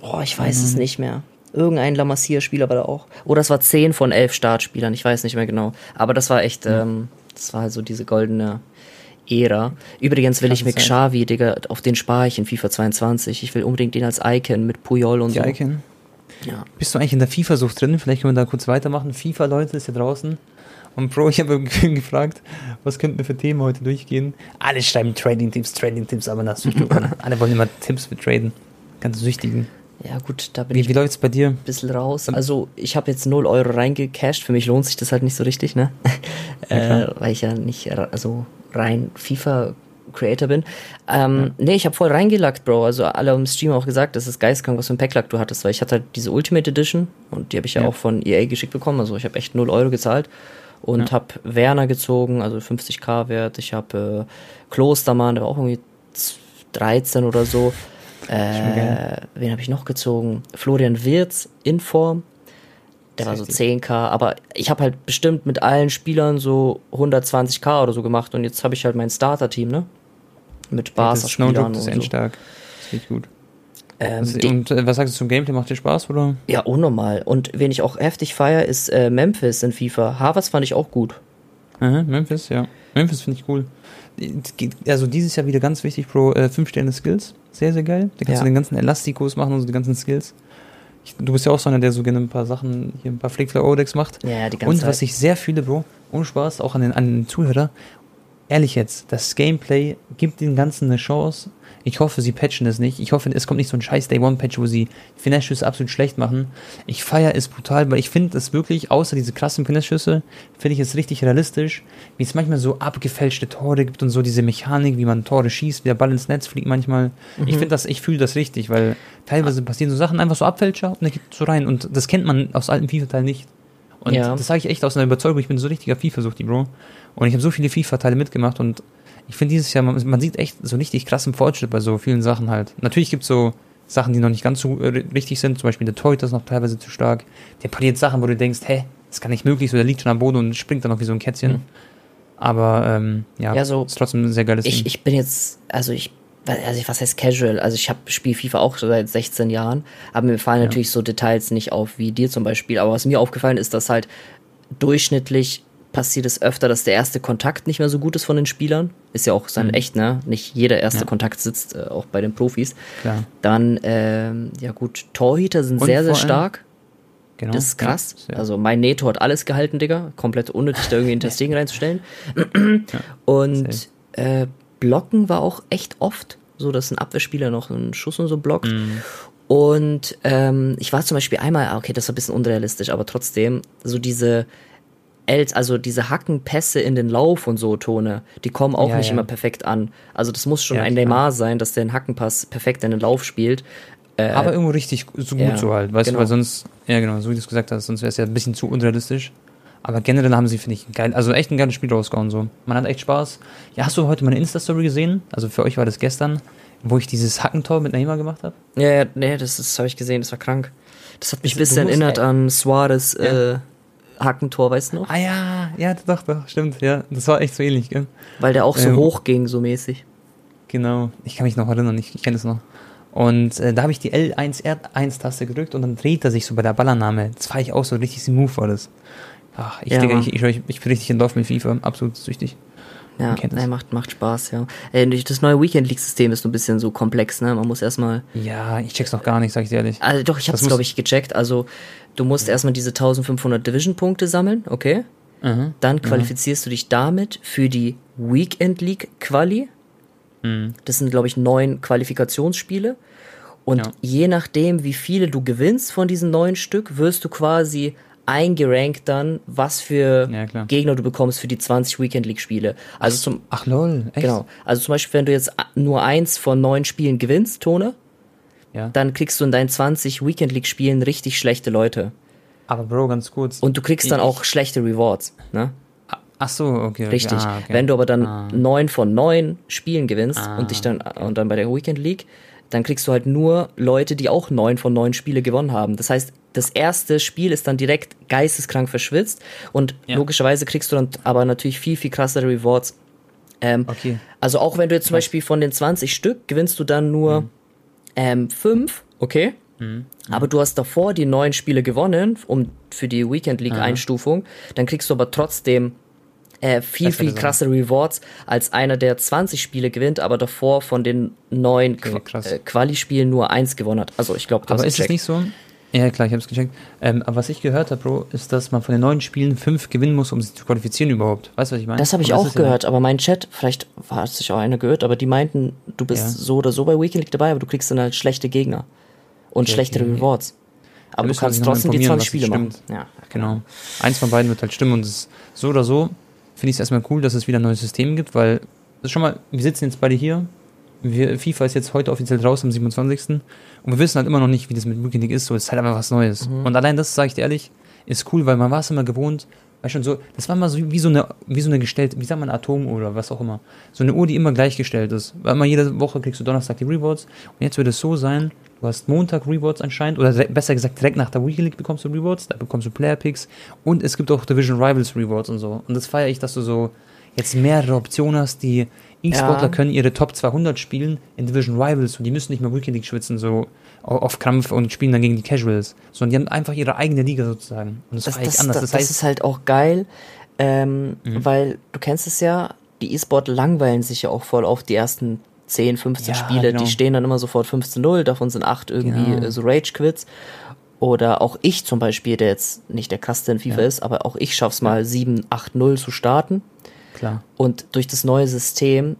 Oh, ich weiß Mhm. es nicht mehr. Irgendein La Masia-Spieler war da auch. Oder es war 10 von 11 Startspielern, ich weiß nicht mehr genau. Aber das war echt, ähm, das war halt so diese goldene Ära. Übrigens will ich Krasse mit. Xavi, Digga, auf den spare ich in FIFA 22. Ich will unbedingt den als Icon mit Puyol und Die so. Icon. Ja. Bist du eigentlich in der FIFA-Sucht drin? Vielleicht können wir da kurz weitermachen. FIFA, Leute, ist ja draußen. Und Bro, ich habe gefragt, was könnten wir für Themen heute durchgehen? Alle schreiben Trading-Tipps, Trading-Tipps, aber das Alle wollen immer Tipps für Traden. Ganz süchtigen. ja, gut, da bin Wie, ich wie läuft's bei dir? ein bisschen raus. Also ich habe jetzt 0 Euro reingecashed. Für mich lohnt sich das halt nicht so richtig, ne? äh, weil ich ja nicht also rein FIFA-Creator bin. Ähm, Nee, ich habe voll reingelackt, Bro. Also alle im Stream auch gesagt, das ist geistkrank, was für ein Packlack du hattest, weil ich hatte halt diese Ultimate Edition und die habe ich ja, Ja. auch von EA geschickt bekommen. Also ich habe echt 0 Euro gezahlt und Ja. habe Werner gezogen, also 50k Wert. Ich habe äh, Klostermann, der war auch irgendwie 13 oder so. Äh, wen habe ich noch gezogen? Florian Wirz in Form. Der war so Heftig. 10k, aber ich habe halt bestimmt mit allen Spielern so 120k oder so gemacht und jetzt habe ich halt mein Starter-Team, ne? Mit das Barca-Spielern Snowdrop und ist so. endstark. Das geht gut. Ähm, und äh, was sagst du zum Gameplay? Macht dir Spaß, oder? ja, unnormal. Und wen ich auch heftig feier, ist äh, Memphis in FIFA. Harvards fand ich auch gut. Aha, Memphis, ja. Memphis finde ich cool. Also dieses Jahr wieder ganz wichtig, Pro, äh, 5 Sterne Skills. Sehr, sehr geil. Da kannst Ja. du den ganzen Elastikos machen und so die ganzen Skills. Ich, du bist ja auch so einer, der so gerne ein paar Sachen, hier ein paar Flickflair-Odex macht. Ja, die ganze Und was ich sehr fühle, Bro, ohne Spaß, auch an den, an den Zuhörer, ehrlich jetzt, das Gameplay gibt den Ganzen eine Chance. Ich hoffe, sie patchen es nicht. Ich hoffe, es kommt nicht so ein scheiß Day-One-Patch, wo sie Finesse-Schüsse absolut schlecht machen. Ich feiere es brutal, weil ich finde es wirklich, außer diese krassen Finesse-Schüsse, finde ich es richtig realistisch, wie es manchmal so abgefälschte Tore gibt und so diese Mechanik, wie man Tore schießt, wie der Ball ins Netz fliegt manchmal. Mhm. Ich finde das, ich fühle das richtig, weil teilweise passieren so Sachen einfach so Abfälscher und dann geht so rein und das kennt man aus alten FIFA-Teilen nicht. Und Ja. das sage ich echt aus einer Überzeugung, ich bin so richtiger FIFA-Suchti, Bro. Und ich habe so viele FIFA-Teile mitgemacht und ich finde dieses Jahr, man, man sieht echt so richtig krassen Fortschritt bei so vielen Sachen halt. Natürlich gibt es so Sachen, die noch nicht ganz so äh, richtig sind, zum Beispiel der Torhüter ist noch teilweise zu stark. Der pariert Sachen, wo du denkst, hä, das kann nicht möglich, so der liegt schon am Boden und springt dann noch wie so ein Kätzchen. Mhm. Aber ähm, ja, Ja, so- ist trotzdem ein sehr geiles Ich, Ding. ich bin jetzt, also ich, also ich- was heißt casual? Also ich habe spiele FIFA auch schon seit 16 Jahren, aber mir fallen natürlich so Details nicht auf wie dir zum Beispiel. Aber was mir aufgefallen ist, dass halt durchschnittlich passiert es öfter, dass der erste Kontakt nicht mehr so gut ist von den Spielern. Ist ja auch sein echt, ne? Nicht jeder erste Ja. Kontakt sitzt, äh, auch bei den Profis. Klar. Dann, ähm, ja gut, Torhüter sind Und sehr, sehr stark. Genau. Das ist krass. Ja, also mein Neto hat alles gehalten, Digga. Komplett unnötig, da irgendwie ein Testing reinzustellen. Und äh, Blocken war auch echt oft so, dass ein Abwehrspieler noch einen Schuss und so blockt. Mhm. Und ähm, ich war zum Beispiel einmal, ah, okay, das war ein bisschen unrealistisch, aber trotzdem, so diese Els, also diese Hackenpässe in den Lauf und so Tone, die kommen auch Ja, nicht ja. immer perfekt an. Also das muss schon Ja, ein klar. Neymar sein, dass der einen Hackenpass perfekt in den Lauf spielt. aber irgendwo richtig so gut so halt, weißt genau. du, weil sonst, ja genau, so wie du es gesagt hast, sonst wäre es ja ein bisschen zu unrealistisch. Aber generell haben sie, finde ich, geil, also echt ein geiles Spiel rausgehauen so. Man hat echt Spaß. Ja, hast du heute meine Insta-Story gesehen? Also für euch war das gestern, wo ich dieses Hackentor mit Neymar gemacht habe. Ja, ja, nee, das, das habe ich gesehen, das war krank. Das hat mich ein bisschen erinnert an Suarez äh, Hackentor, weißt du noch? Ah ja, ja, doch, doch, stimmt, ja. Das war echt so ähnlich, gell? Weil der auch so Ähm, hoch ging, so mäßig. Genau, ich kann mich noch erinnern, ich, ich kenne es noch. Und äh, da habe ich die L1 R1-Taste gedrückt und dann dreht er sich so bei der Ballannahme. Das war ich auch so richtig smooth war das. Ach, ich, Ja, Mann. ich, ich, ich bin richtig in Dorf mit FIFA, absolut süchtig. Ja, nee, macht, macht Spaß, ja. Äh, das neue Weekend League-System ist so ein bisschen so komplex, ne? Man muss erstmal. Ja, ich check's noch gar nicht, sag ich dir ehrlich. Also doch, ich hab's, glaube ich, gecheckt. Also, du musst erstmal diese 1500 Division-Punkte sammeln, okay? Mhm. Dann qualifizierst mhm. du dich damit für die Weekend League Quali. Mhm. Das sind, glaube ich, neun Qualifikationsspiele. Und ja. je nachdem, wie viele du gewinnst von diesen neun Stück, wirst du quasi eingerankt dann, was für ja, Gegner du bekommst für die 20 Weekend League Spiele. Also zum Ach lol, echt? Genau. Also zum Beispiel, wenn du jetzt nur eins von neun Spielen gewinnst, Tone, ja. dann kriegst du in deinen 20 Weekend League Spielen richtig schlechte Leute. Aber Bro, ganz kurz. Und du kriegst dann ich, auch schlechte Rewards, ne? Ach so, okay. Richtig. Ah, okay. Wenn du aber dann ah. neun von neun Spielen gewinnst ah, und dich dann okay. und dann bei der Weekend League, dann kriegst du halt nur Leute, die auch neun von neun Spiele gewonnen haben. Das heißt, das erste Spiel ist dann direkt geisteskrank verschwitzt und ja. logischerweise kriegst du dann aber natürlich viel, viel krassere Rewards. Ähm, okay. Also auch wenn du jetzt zum Beispiel von den 20 Stück gewinnst du dann nur mhm. ähm, fünf, okay? Mhm. Aber du hast davor die neun Spiele gewonnen, um für die Weekend League Einstufung. Dann kriegst du aber trotzdem äh, viel, viel krasse Rewards als einer, der 20 Spiele gewinnt, aber davor von den neun okay, Qu äh, Quali-Spielen nur eins gewonnen hat. Also ich glaube, das Aber ist es nicht so? Ja, klar, ich habe es gecheckt. Ähm, aber was ich gehört habe, Bro, ist, dass man von den neun Spielen fünf gewinnen muss, um sich zu qualifizieren überhaupt. Weißt du, was ich meine? Das habe ich auch gehört, ja aber mein Chat, vielleicht hat sich auch einer gehört, aber die meinten, du bist ja. so oder so bei Weekend League dabei, aber du kriegst dann halt schlechte Gegner und okay, schlechtere okay. Rewards. Aber du kannst trotzdem die 20 Spiele machen. Ja, genau. Eins von beiden wird halt stimmen und es ist so oder so finde ich es erstmal cool, dass es wieder ein neues System gibt, weil schon mal, wir sitzen jetzt beide hier. Wir, FIFA ist jetzt heute offiziell raus am 27. Und wir wissen halt immer noch nicht, wie das mit Weekend ist. So, es ist halt einfach was Neues. Mhm. Und allein das, sage ich dir ehrlich, ist cool, weil man war es immer gewohnt, Weißt schon, so, das war mal so wie so eine, wie so eine gestellte, wie sagt man, Atomuhr oder was auch immer. So eine Uhr, die immer gleichgestellt ist. Weil immer jede Woche kriegst du Donnerstag die Rewards. Und jetzt wird es so sein, du hast Montag Rewards anscheinend, oder besser gesagt, direkt nach der Weekly League bekommst du Rewards, da bekommst du Player Picks und es gibt auch Division Rivals Rewards und so. Und das feiere ich, dass du so jetzt mehrere Optionen hast, die E-Sportler ja. können ihre Top 200 spielen in Division Rivals und die müssen nicht mehr Weekly League schwitzen, so auf Krampf und spielen dann gegen die Casuals, sondern die haben einfach ihre eigene Liga sozusagen. Und das, das, das, anders. Das, das heißt, ist halt auch geil, ähm, mhm. weil du kennst es ja, die E-Sport langweilen sich ja auch voll auf die ersten 10, 15 ja, Spiele. Genau. Die stehen dann immer sofort 15-0, davon sind 8 irgendwie genau. so Rage-Quits. Oder auch ich zum Beispiel, der jetzt nicht der krasseste in FIFA ja. ist, aber auch ich schaff's mal 7, 8-0 zu starten. Klar. Und durch das neue System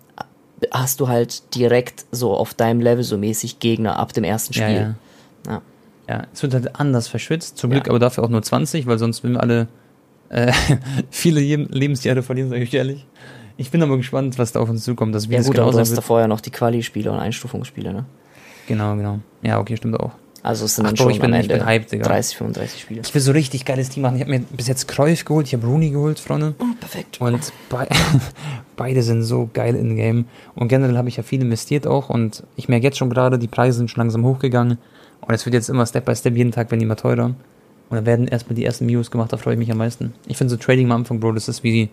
hast du halt direkt so auf deinem Level so mäßig Gegner ab dem ersten Spiel. Ja, ja. ja. ja es wird halt anders verschwitzt. Zum Glück aber dafür auch nur 20, weil sonst würden wir alle äh, viele Lebensjahre verlieren, sage ich ehrlich. Ich bin aber gespannt, was da auf uns zukommt. Das ja gut, aber du hast da vorher noch die Quali-Spiele und Einstufungsspiele, ne? Genau, genau. Ja, okay, stimmt auch. Also es sind Ach, dann schon ich bin, am Ende ich bin hyped, Digga. 30, 35 Spiele. Ich will so richtig geiles Team machen. Ich habe mir bis jetzt Cruyff geholt, ich habe Rooney geholt, Freunde. Oh, perfekt. Und be beide sind so geil in Game. Und generell habe ich ja viel investiert auch. Und ich merke jetzt schon gerade, die Preise sind schon langsam hochgegangen. Und es wird jetzt immer Step by Step, jeden Tag werden die immer teurer. Und da werden erstmal die ersten Mios gemacht, da freue ich mich am meisten. Ich finde so Trading am Anfang, Bro, das ist wie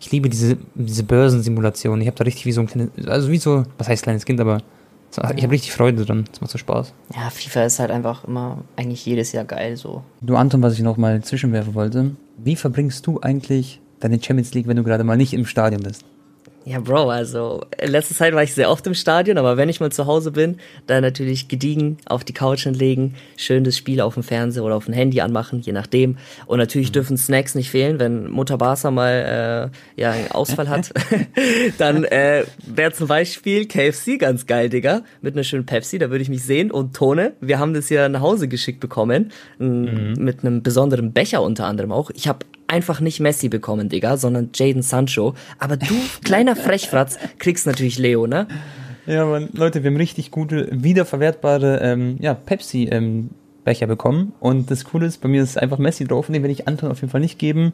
ich liebe diese, diese Börsensimulation. Ich habe da richtig wie so ein kleines, also wie so, was heißt kleines Kind, aber ich habe richtig Freude dran. Das macht so Spaß. Ja, FIFA ist halt einfach immer eigentlich jedes Jahr geil so. Du Anton, was ich noch mal zwischenwerfen wollte. Wie verbringst du eigentlich deine Champions League, wenn du gerade mal nicht im Stadion bist? Ja, Bro, also in letzter Zeit war ich sehr oft im Stadion, aber wenn ich mal zu Hause bin, dann natürlich gediegen auf die Couch hinlegen, schön das Spiel auf dem Fernseher oder auf dem Handy anmachen, je nachdem. Und natürlich mhm. dürfen Snacks nicht fehlen, wenn Mutter Barca mal äh, ja einen Ausfall hat. dann äh, wäre zum Beispiel KFC ganz geil, Digga, mit einer schönen Pepsi, da würde ich mich sehen. Und Tone, wir haben das ja nach Hause geschickt bekommen, mhm. mit einem besonderen Becher unter anderem auch. Ich habe einfach nicht Messi bekommen, Digga, sondern Jaden Sancho. Aber du, kleiner Frechfratz, kriegst natürlich Leo, ne? Ja, man, Leute, wir haben richtig gute, wiederverwertbare ähm, ja, Pepsi ähm, Becher bekommen. Und das Coole ist, bei mir ist einfach Messi drauf und den werde ich Anton auf jeden Fall nicht geben.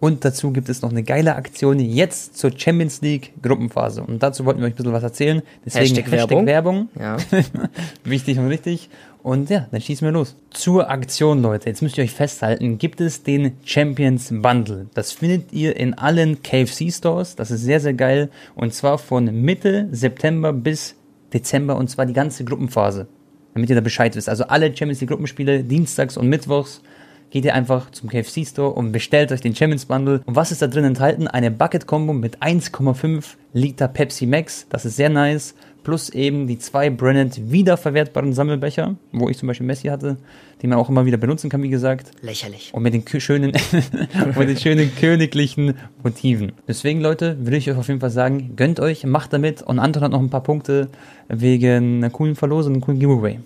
Und dazu gibt es noch eine geile Aktion jetzt zur Champions League Gruppenphase. Und dazu wollten wir euch ein bisschen was erzählen. Deswegen Hashtag, Hashtag Werbung. Werbung. Ja. Wichtig und richtig. Und ja, dann schießen wir los. Zur Aktion, Leute. Jetzt müsst ihr euch festhalten, gibt es den Champions Bundle. Das findet ihr in allen KFC Stores. Das ist sehr, sehr geil. Und zwar von Mitte September bis Dezember und zwar die ganze Gruppenphase. Damit ihr da Bescheid wisst. Also alle Champions League Gruppenspiele, dienstags und mittwochs geht ihr einfach zum KFC Store und bestellt euch den Champions Bundle. Und was ist da drin enthalten? Eine Bucket Combo mit 1,5 Liter Pepsi Max. Das ist sehr nice. Plus eben die zwei Brennett wiederverwertbaren Sammelbecher, wo ich zum Beispiel Messi hatte, die man auch immer wieder benutzen kann, wie gesagt. Lächerlich. Und mit den schönen, mit den schönen königlichen Motiven. Deswegen, Leute, würde ich euch auf jeden Fall sagen, gönnt euch, macht damit. Und Anton hat noch ein paar Punkte wegen einer coolen Verlosung, einem coolen Giveaway.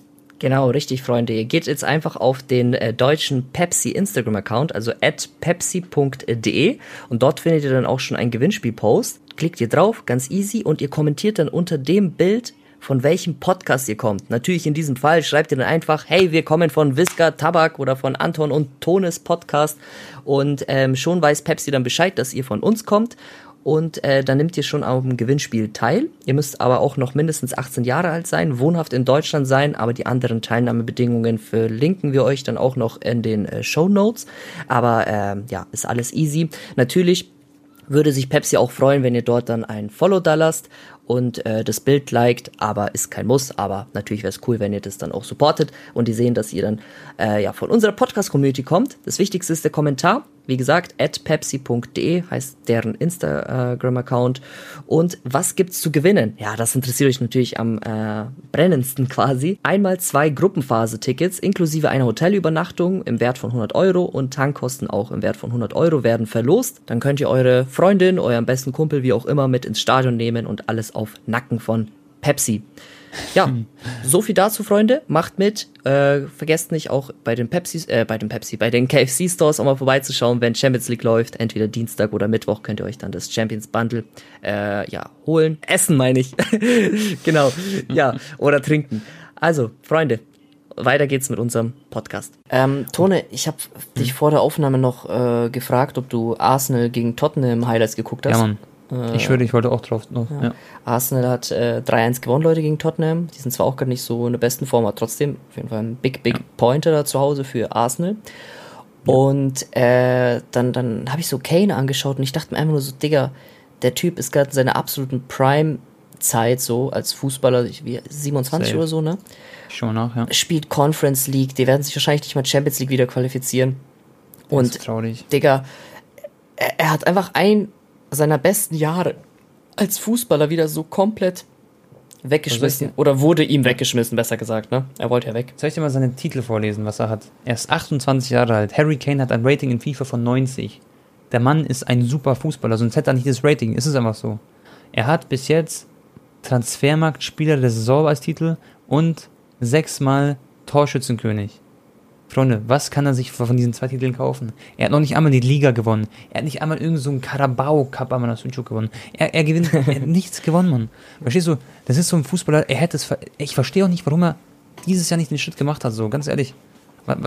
Genau, richtig, Freunde. Ihr geht jetzt einfach auf den äh, deutschen Pepsi Instagram-Account, also at pepsi.de und dort findet ihr dann auch schon einen Gewinnspiel-Post. Klickt ihr drauf, ganz easy, und ihr kommentiert dann unter dem Bild, von welchem Podcast ihr kommt. Natürlich in diesem Fall schreibt ihr dann einfach, hey, wir kommen von Visca Tabak oder von Anton und Tones Podcast und ähm, schon weiß Pepsi dann Bescheid, dass ihr von uns kommt und äh, dann nimmt ihr schon am Gewinnspiel teil. Ihr müsst aber auch noch mindestens 18 Jahre alt sein, wohnhaft in Deutschland sein, aber die anderen Teilnahmebedingungen verlinken wir euch dann auch noch in den äh, Show Notes. Aber äh, ja, ist alles easy. Natürlich würde sich Pepsi auch freuen, wenn ihr dort dann ein Follow da lasst und äh, das Bild liked, aber ist kein Muss. Aber natürlich wäre es cool, wenn ihr das dann auch supportet und die sehen, dass ihr dann äh, ja von unserer Podcast-Community kommt. Das Wichtigste ist der Kommentar. Wie gesagt, at pepsi.de heißt deren Instagram-Account. Und was gibt's zu gewinnen? Ja, das interessiert euch natürlich am äh, brennendsten quasi. Einmal zwei Gruppenphase-Tickets inklusive einer Hotelübernachtung im Wert von 100 Euro und Tankkosten auch im Wert von 100 Euro werden verlost. Dann könnt ihr eure Freundin, euren besten Kumpel, wie auch immer, mit ins Stadion nehmen und alles auf Nacken von Pepsi. Ja, so viel dazu, Freunde. Macht mit. Äh, vergesst nicht auch bei den Pepsi, äh, bei den Pepsi, bei den KFC Stores auch mal vorbeizuschauen, wenn Champions League läuft. Entweder Dienstag oder Mittwoch könnt ihr euch dann das Champions Bundle äh, ja holen, essen meine ich. genau, ja oder trinken. Also, Freunde, weiter geht's mit unserem Podcast. Ähm, Tone, ich habe dich vor der Aufnahme noch äh, gefragt, ob du Arsenal gegen Tottenham Highlights geguckt hast. Ja, Mann. Ich schwöre, ich wollte auch drauf noch. Ja. Ja. Arsenal hat äh, 3-1 gewonnen, Leute, gegen Tottenham. Die sind zwar auch gerade nicht so in der besten Form, aber trotzdem auf jeden Fall ein Big, Big ja. Pointer da zu Hause für Arsenal. Und äh, dann, dann habe ich so Kane angeschaut und ich dachte mir einfach nur so, Digga, der Typ ist gerade in seiner absoluten Prime-Zeit so als Fußballer, wie 27 Safe. oder so, ne? Schon nach, ja. Spielt Conference League, die werden sich wahrscheinlich nicht mal Champions League wieder qualifizieren. Das und ist traurig. Digga, er, er hat einfach ein seiner besten Jahre als Fußballer wieder so komplett weggeschmissen. Oder wurde ihm weggeschmissen, besser gesagt, ne? Er wollte ja weg. Soll ich dir mal seinen Titel vorlesen, was er hat? Er ist 28 Jahre alt. Harry Kane hat ein Rating in FIFA von 90. Der Mann ist ein super Fußballer, sonst hätte er nicht das Rating. Ist es einfach so. Er hat bis jetzt Transfermarkt Spieler der Saison als Titel und sechsmal Torschützenkönig. Freunde, was kann er sich von diesen zwei Titeln kaufen? Er hat noch nicht einmal die Liga gewonnen. Er hat nicht einmal irgendeinen so Carabao Cup einmal aus Suchuk gewonnen. Er, er gewinnt, er hat nichts gewonnen, Mann. Verstehst du? Das ist so ein Fußballer, er hätte es, ich verstehe auch nicht, warum er dieses Jahr nicht den Schritt gemacht hat, so, ganz ehrlich.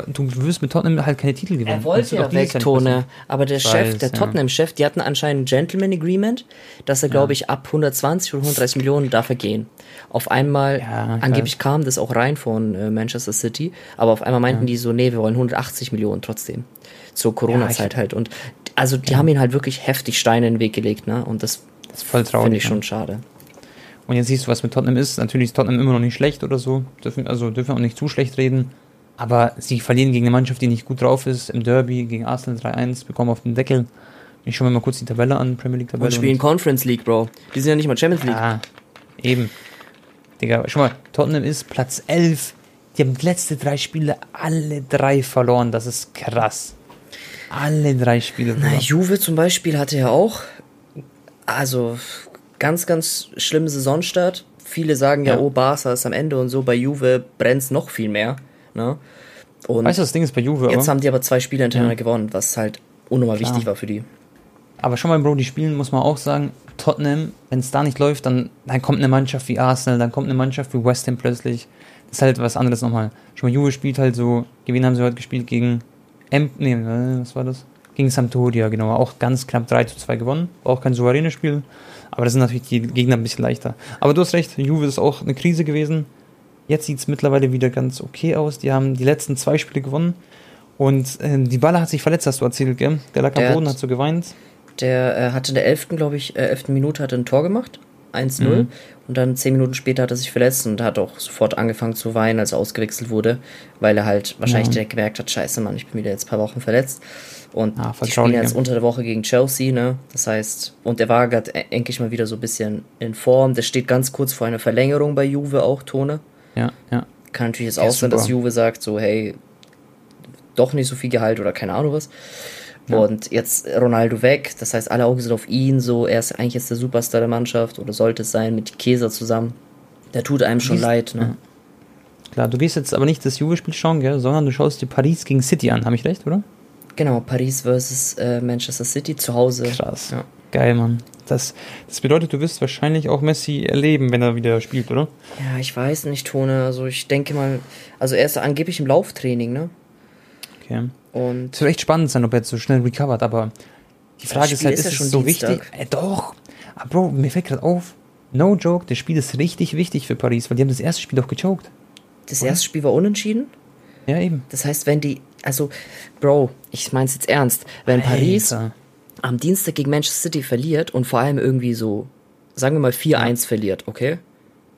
Du wirst mit Tottenham halt keine Titel gewinnen. Er wollte ja weg, Tone. Aber der Chef, der ja. Tottenham-Chef, die hatten anscheinend ein Gentleman Agreement, dass er, glaube ich, ab 120 oder 130 Millionen darf er gehen. Auf einmal, Ja, angeblich kam das auch rein von äh, Manchester City, aber auf einmal meinten die so, nee, wir wollen 180 Millionen trotzdem. Zur Corona-Zeit Ja, halt. Und also die haben ihn halt wirklich heftig Steine in den Weg gelegt, ne? Und das, Das ist voll traurig. finde ich ja. schon schade. Und jetzt siehst du, was mit Tottenham ist. Natürlich ist Tottenham immer noch nicht schlecht oder so. Dürfen, also dürfen wir auch nicht zu schlecht reden. Aber sie verlieren gegen eine Mannschaft, die nicht gut drauf ist. Im Derby gegen Arsenal 3-1, bekommen auf den Deckel. Ich schaue mir mal kurz die Tabelle an, Premier League-Tabelle. Und spielen Conference League, Bro. Die sind ja nicht mal Champions League. Ja, eben. Digga, schau mal, Tottenham ist Platz 11. Die haben die letzten drei Spiele alle drei verloren. Das ist krass. Alle drei Spiele. Na, Bruder. Juve zum Beispiel hatte ja auch, also ganz, ganz schlimme Saisonstart. Viele sagen ja, Ja. oh, Barca ist am Ende und so. Bei Juve brennt's noch viel mehr. Ne? Und Weißt du, das Ding ist bei Juve, jetzt aber, haben die aber zwei Spiele hintereinander Ja. gewonnen, was halt unnormal Klar. wichtig war für die. aber schon mal, Bro, die spielen, muss man auch sagen, Tottenham, wenn es da nicht läuft, dann, dann kommt eine Mannschaft wie Arsenal, dann kommt eine Mannschaft wie West Ham plötzlich. Das ist halt was anderes nochmal. Schon mal, Juve spielt halt so, gegen wen haben sie heute gespielt? Gegen, M nee, äh, was war das? Gegen Sampdoria, genau. Auch ganz knapp 3 zu 2 gewonnen. Auch kein souveränes Spiel. Aber das sind natürlich die Gegner ein bisschen leichter. Aber du hast recht, Juve ist auch eine Krise gewesen. Jetzt sieht es mittlerweile wieder ganz okay aus. Die haben die letzten zwei Spiele gewonnen. Und äh, die Baller hat sich verletzt, hast du erzählt, gell? Der lag am Boden, hat- hat so geweint. Der äh, hatte in der elften, glaube ich, äh, elften Minute hat ein Tor gemacht. 1-0. Mhm. Und dann zehn Minuten später hat er sich verletzt und hat auch sofort angefangen zu weinen, als er ausgewechselt wurde, weil er halt wahrscheinlich ja. direkt gemerkt hat, scheiße Mann, ich bin wieder jetzt ein paar Wochen verletzt. Und ah, die spielen jetzt unter der Woche gegen Chelsea, ne? Das heißt, und er war gerade endlich mal wieder so ein bisschen in Form. Der steht ganz kurz vor einer Verlängerung bei Juve auch, Tone. Ja, ja. Kann natürlich jetzt auch sein, dass Juve sagt, so, hey, doch nicht so viel Gehalt oder keine Ahnung was. Ja. Und jetzt Ronaldo weg, das heißt, alle Augen sind auf ihn, so, er ist eigentlich jetzt der Superstar der Mannschaft oder sollte es sein mit Käser zusammen. Der tut einem schon leid, ne? Ja. Klar, du gehst jetzt aber nicht das Juve-Spiel schauen, gell, sondern du schaust dir Paris gegen City an, habe ich recht, oder? Genau, Paris versus äh, Manchester City zu Hause. Krass. Ja. Geil, Mann. Das, das bedeutet, du wirst wahrscheinlich auch Messi erleben, wenn er wieder spielt, oder? Ja, ich weiß nicht, Tone. Also ich denke mal, also er ist angeblich im Lauftraining, ne? Okay. Und es wird echt spannend sein, ob er jetzt so schnell recovert, aber die Frage ist halt, ist, ist es so Dienstag. wichtig? Äh, doch. Aber Bro, mir fällt gerade auf, no joke, das Spiel ist richtig wichtig für Paris, weil die haben das erste Spiel doch gechoked. Das oder? erste Spiel war unentschieden? Ja, eben. Das heißt, wenn die, also, Bro, ich mein's jetzt ernst, wenn Alter. Paris am Dienstag gegen Manchester City verliert und vor allem irgendwie so, sagen wir mal 4-1 ja. verliert, okay?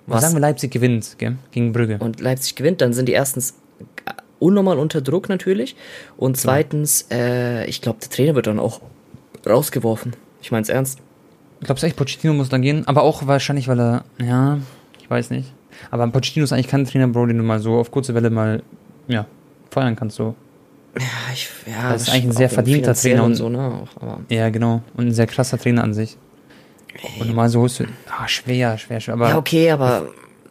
Was? Sagen wir Leipzig gewinnt, gell? gegen Brügge. Und Leipzig gewinnt, dann sind die erstens unnormal unter Druck natürlich. Und zweitens, äh, ich glaube, der Trainer wird dann auch rausgeworfen. Ich meine es ernst. Ich glaube echt, Pochettino muss dann gehen, aber auch wahrscheinlich, weil er, ja, ich weiß nicht. Aber Pochettino ist eigentlich kein Trainer, Bro, den du mal so auf kurze Welle mal, ja, feuern kannst, so. Ja, ich, ja. Das ist eigentlich ein sehr verdienter Trainer und so, ne? Auch, ja, genau. Und ein sehr krasser Trainer an sich. Und normal so du, ah, schwer, schwer, schwer. Aber ja, okay, aber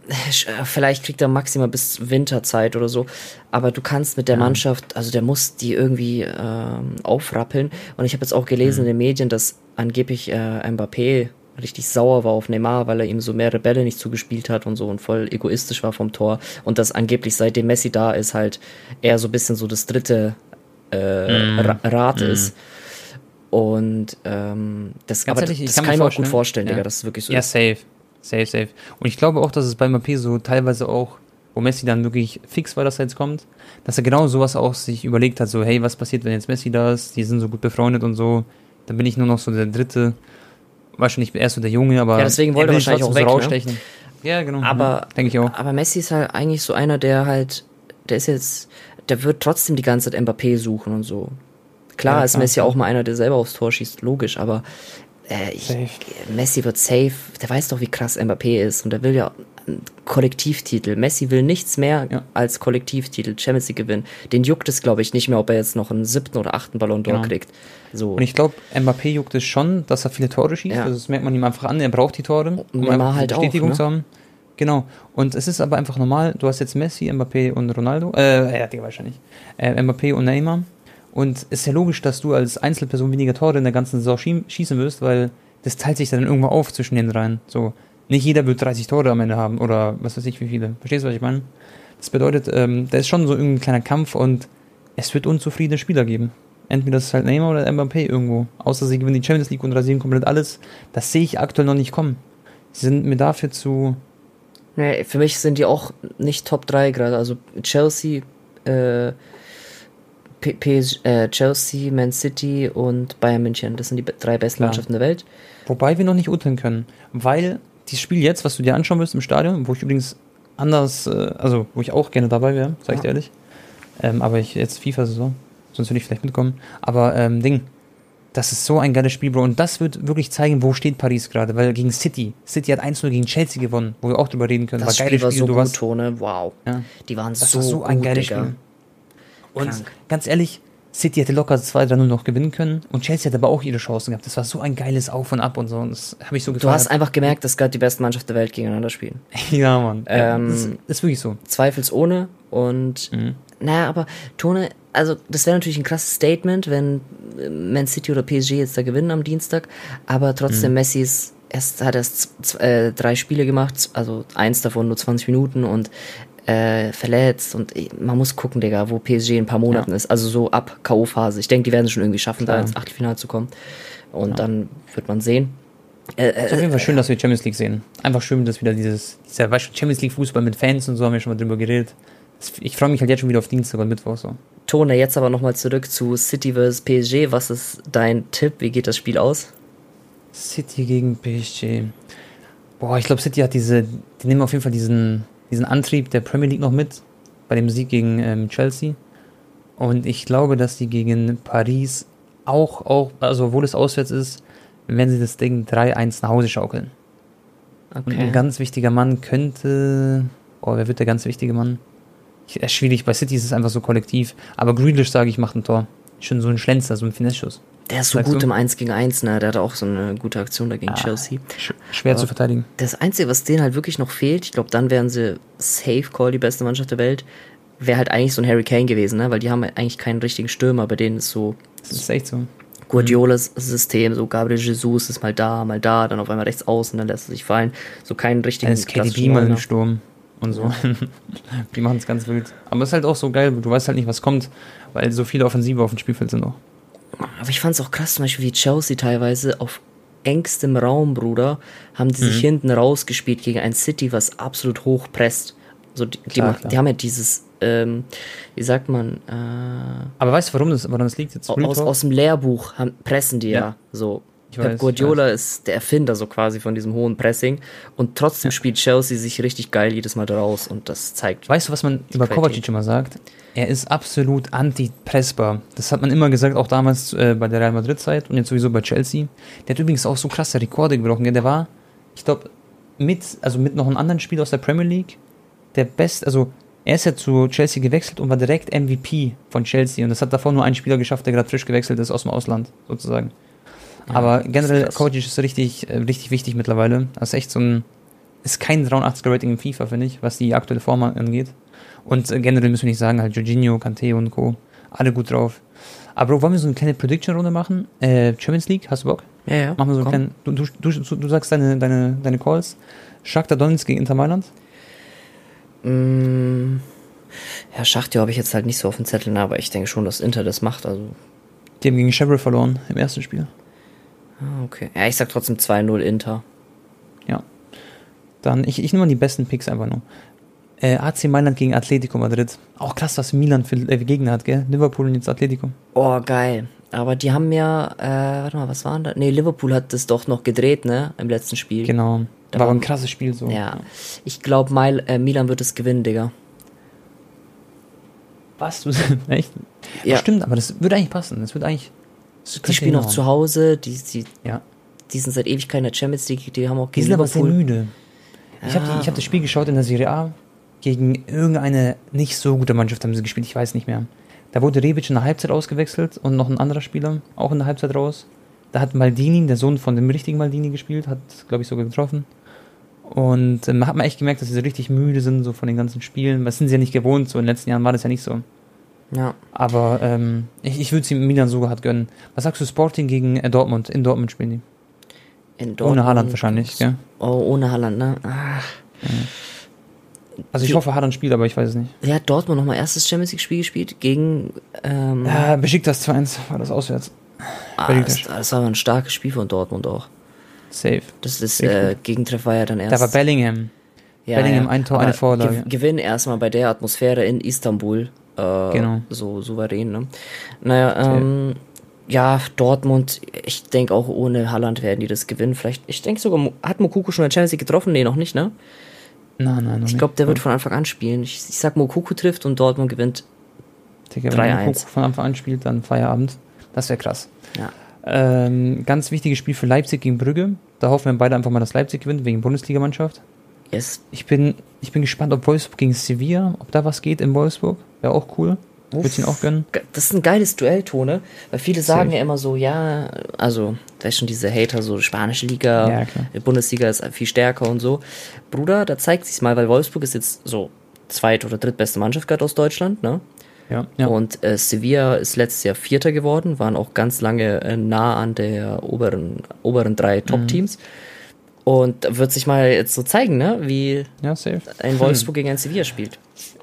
äh, vielleicht kriegt er maximal bis Winterzeit oder so, aber du kannst mit der ja. Mannschaft, also der muss die irgendwie ähm, aufrappeln. Und ich habe jetzt auch gelesen mhm. in den Medien, dass angeblich äh, Mbappé richtig sauer war auf Neymar, weil er ihm so mehrere Bälle nicht zugespielt hat und so und voll egoistisch war vom Tor. Und dass angeblich seitdem Messi da ist, halt er so ein bisschen so das dritte äh, mm. Rad mm. ist. Und ähm, das, Ganz aber ehrlich, das, das kann ich mir auch gut vorstellen, ja. Digga, dass es wirklich so ja, ist. Ja, safe. Safe, safe. Und ich glaube auch, dass es bei Mbappé so teilweise auch, wo Messi dann wirklich fix war, dass er jetzt kommt, dass er genau sowas auch sich überlegt hat, so, hey, was passiert, wenn jetzt Messi da ist? Die sind so gut befreundet und so. Dann bin ich nur noch so der Dritte. Wahrscheinlich erst der Junge, aber. Ja, deswegen wollte er wahrscheinlich auch weg, so ne? rausstechen. Ne? Ja, genau. Aber, mhm, denke ich auch. Aber Messi ist halt eigentlich so einer, der halt, der ist jetzt, der wird trotzdem die ganze Zeit Mbappé suchen und so. Klar ja, ist Messi auch mal einer, der selber aufs Tor schießt, logisch, aber äh, ich, Messi wird safe, der weiß doch, wie krass Mbappé ist und der will ja Kollektivtitel. Messi will nichts mehr ja. als Kollektivtitel, Champions League gewinnen. Den juckt es, glaube ich, nicht mehr, ob er jetzt noch einen siebten oder achten Ballon d'Or genau. kriegt. So. Und ich glaube, Mbappé juckt es schon, dass er viele Tore schießt. Ja. Also das merkt man ihm einfach an, er braucht die Tore, um Neymar halt Bestätigung auch, ne? zu haben. Genau. Und es ist aber einfach normal, du hast jetzt Messi, Mbappé und Ronaldo, äh, ja, die wahrscheinlich, äh, Mbappé und Neymar. Und es ist ja logisch, dass du als Einzelperson weniger Tore in der ganzen Saison schießen wirst, weil das teilt sich dann irgendwo auf zwischen den dreien. So, nicht jeder wird 30 Tore am Ende haben oder was weiß ich wie viele. Verstehst du, was ich meine? Das bedeutet, ähm, da ist schon so irgendein kleiner Kampf und es wird unzufriedene Spieler geben. Entweder das ist halt Neymar oder Mbappé irgendwo. Außer sie gewinnen die Champions League und rasieren komplett alles. Das sehe ich aktuell noch nicht kommen. Sie sind mir dafür zu. Nee, für mich sind die auch nicht Top 3 gerade. Also Chelsea, äh, PS, äh, Chelsea, Man City und Bayern München. Das sind die drei besten Klar. Mannschaften der Welt. Wobei wir noch nicht urteilen können, weil dieses Spiel jetzt, was du dir anschauen wirst im Stadion, wo ich übrigens anders, äh, also wo ich auch gerne dabei wäre, sag ich dir ehrlich, ähm, aber ich jetzt FIFA-Saison, sonst würde ich vielleicht mitkommen, aber ähm, Ding, das ist so ein geiles Spiel, Bro. Und das wird wirklich zeigen, wo steht Paris gerade. Weil gegen City. City hat 1-0 gegen Chelsea gewonnen, wo wir auch drüber reden können. Das war Spiel war Spiel, so gut, Tone. Wow. Ja. Die waren das so, war so ein geiles Digga. Spiel. Und Krank. ganz ehrlich, City hätte locker 2-3-0 noch gewinnen können und Chelsea hat aber auch ihre Chancen gehabt. Das war so ein geiles Auf und Ab und so. Und das habe ich so gefallen. Du hast einfach gemerkt, dass gerade die besten Mannschaften der Welt gegeneinander spielen. ja, Mann. Ähm, das, ist wirklich so. Zweifelsohne. Und mhm. naja, aber Tone, also das wäre natürlich ein krasses Statement, wenn Man City oder PSG jetzt da gewinnen am Dienstag. Aber trotzdem, mhm. Messi ist erst, hat erst äh, drei Spiele gemacht, also eins davon nur 20 Minuten und äh, verletzt und man muss gucken, Digga, wo PSG in ein paar Monaten ja. ist. Also so ab K.O.-Phase. Ich denke, die werden es schon irgendwie schaffen, Klar. da ins Achtelfinale zu kommen. Und ja. dann wird man sehen. Äh, äh, ist auf jeden Fall schön, dass wir Champions League sehen. Einfach schön, dass wieder dieses, dieser Champions League Fußball mit Fans und so haben wir schon mal drüber geredet. Ich freue mich halt jetzt schon wieder auf Dienstag und Mittwoch so. Tone, jetzt aber nochmal zurück zu City vs PSG. Was ist dein Tipp? Wie geht das Spiel aus? City gegen PSG. Boah, ich glaube, City hat diese, die nehmen auf jeden Fall diesen, diesen Antrieb der Premier League noch mit, bei dem Sieg gegen ähm, Chelsea. Und ich glaube, dass die gegen Paris auch, auch, also obwohl es auswärts ist, wenn sie das Ding 3-1 nach Hause schaukeln. Und ein Okay. ganz wichtiger Mann könnte. Oh, wer wird der ganz wichtige Mann? Ich, äh, schwierig, bei City ist es einfach so kollektiv. Aber Grealish, sage ich, macht ein Tor. Schon so ein Schlenzer, so ein Finesse-Schuss. Der ist so Sagst gut du? im 1 gegen 1, ne? Der hatte auch so eine gute Aktion da gegen Ah. Chelsea. Sch schwer Aber- zu verteidigen. Das Einzige, was denen halt wirklich noch fehlt, ich glaube, dann wären sie safe call die beste Mannschaft der Welt, wäre halt eigentlich so ein Harry Kane gewesen, ne? Weil die haben halt eigentlich keinen richtigen Stürmer, bei denen ist so Das ist echt so. Guardiolas System, so Gabriel Jesus ist mal da, mal da, dann auf einmal rechts außen, dann lässt er sich fallen. So keinen richtigen Dann ist KDB mal im. Sturm und so. die machen es ganz wild. Aber es ist halt auch so geil, du weißt halt nicht, was kommt, weil so viele Offensive auf dem Spielfeld sind noch. Aber ich fand es auch krass, zum Beispiel wie Chelsea teilweise auf engstem Raum, Bruder, haben die Mhm. sich hinten rausgespielt gegen ein City, was absolut hoch presst. So, die, die, Klar, ma- klar. die haben ja dieses, ähm, wie sagt man, äh, Aber weißt du, warum das, woran das liegt jetzt? Aus, aus dem Lehrbuch haben, pressen die ja, Ja. so. Ich glaub, weiß, Guardiola ist der Erfinder so quasi von diesem hohen Pressing und trotzdem spielt Chelsea sich richtig geil jedes Mal da raus und das zeigt. Weißt du, was man über. Kovacic immer sagt? Er ist absolut anti-pressbar. Das hat man immer gesagt, auch damals äh, bei der Real Madrid-Zeit und jetzt sowieso bei Chelsea. Der hat übrigens auch so krasse Rekorde gebrochen. Der war, ich glaube, mit, also mit noch einem anderen Spieler aus der Premier League, der best, also er ist ja zu Chelsea gewechselt und war direkt MVP von Chelsea. Und das hat davor nur ein Spieler geschafft, der gerade frisch gewechselt ist aus dem Ausland, sozusagen. Aber generell. Kovacic ist richtig, äh, richtig wichtig mittlerweile. Das ist echt so ein, ist kein 83er Rating im FIFA, finde ich, was die aktuelle Form angeht. Und äh, generell müssen wir nicht sagen, halt Jorginho, Kante und Co. Alle gut drauf. Aber Bro, wollen wir so eine kleine Prediction-Runde machen? Äh, Champions League, hast du Bock? Ja, ja. Machen wir so einen komm. kleinen, du, du, du, du sagst deine, deine, deine Calls. Shakhtar Donetsk gegen Inter Mailand. Mm, ja, Schachtja habe ich jetzt halt nicht so auf dem Zettel, aber ich denke schon, dass Inter das macht. Also, Die haben gegen Shevrolet verloren im ersten Spiel. Ah, okay. Ja, ich sag trotzdem 2-0 Inter. Ja. Dann, ich, ich nehme mal die besten Picks einfach nur. Äh, AC Mailand gegen Atletico Madrid. Auch krass, was Milan für äh, Gegner hat, gell? Liverpool und jetzt Atletico. Oh, geil. Aber die haben ja, äh, warte mal, was waren da? Nee, Liverpool hat das doch noch gedreht, ne? Im letzten Spiel. Genau. Da War ein krasses Spiel so. Ja. Ich glaube, äh, Milan wird es gewinnen, Digga. Was? Echt? Ja. Stimmt, aber das würde eigentlich passen. Das wird eigentlich. Die spielen noch hinhauen. zu Hause, die, die, Ja. die sind seit Ewigkeit in der Champions League, die haben auch Die gegen sind aber sehr Liverpool. müde. Ich habe Ja. hab das Spiel geschaut in der Serie A. Gegen irgendeine nicht so gute Mannschaft haben sie gespielt, ich weiß nicht mehr. Da wurde Rebic in der Halbzeit ausgewechselt und noch ein anderer Spieler auch in der Halbzeit raus. Da hat Maldini, der Sohn von dem richtigen Maldini, gespielt, hat, glaube ich, sogar getroffen. Und ähm, hat man echt gemerkt, dass sie so richtig müde sind, so von den ganzen Spielen. Das sind sie ja nicht gewohnt, so in den letzten Jahren war das ja nicht so. Ja. Aber ähm, ich, ich würde sie Milan sogar hart gönnen. Was sagst du, Sporting gegen äh, Dortmund? In Dortmund spielen die. In Ohne Dortmund- Haaland wahrscheinlich, gell? Oh, ohne Haaland, ne? Ach. Also ich Die- hoffe, Haaland spielt, aber ich weiß es nicht. Hat Dortmund nochmal erstes Champions League-Spiel gespielt? Gegen, ähm, Ja, Besiktas 2-1 war das auswärts. ah, das, das war ein starkes Spiel von Dortmund auch. Safe. Das ist, äh, Gegentreff war ja dann erst. Da war Bellingham. Bellingham, ein Tor, eine Aber Vorlage. Ge Gewinn erstmal bei der Atmosphäre in Istanbul. Äh, Genau. So souverän, ne? Naja, ähm, ja, Dortmund, ich denke auch ohne Haaland werden die das gewinnen. Vielleicht, ich denke sogar, hat Mokuko schon in der Champions League getroffen? Nee, noch nicht, ne? Nein, nein, Ich glaube, der wird von Anfang an spielen. Ich, ich sag, Mokuko trifft und Dortmund gewinnt. Digga, wenn 3-1. Mokoko von Anfang an spielt, dann Feierabend. Das wäre krass. Ja. Ähm, ganz wichtiges Spiel für Leipzig gegen Brügge. Da hoffen wir beide einfach mal, dass Leipzig gewinnt, wegen Bundesligamannschaft. Yes. Ich bin, ich bin gespannt, ob Wolfsburg gegen Sevilla, ob da was geht in Wolfsburg. Wäre auch cool. Würde ich ihn auch gönnen. Das ist ein geiles Duell, Tone, weil viele sagen Safe. ja immer so, ja, also, da ist schon diese Hater, so spanische Liga, Ja, Bundesliga ist viel stärker und so. Bruder, da zeigt sich's mal, weil Wolfsburg ist jetzt so zweit- oder drittbeste Mannschaft gerade aus Deutschland, ne? Ja, ja. Und äh, Sevilla ist letztes Jahr Vierter geworden, waren auch ganz lange äh, nah an der oberen, oberen drei Mhm. Und wird sich mal jetzt so zeigen, ne, wie ja, ein Wolfsburg gegen ein Sevilla spielt.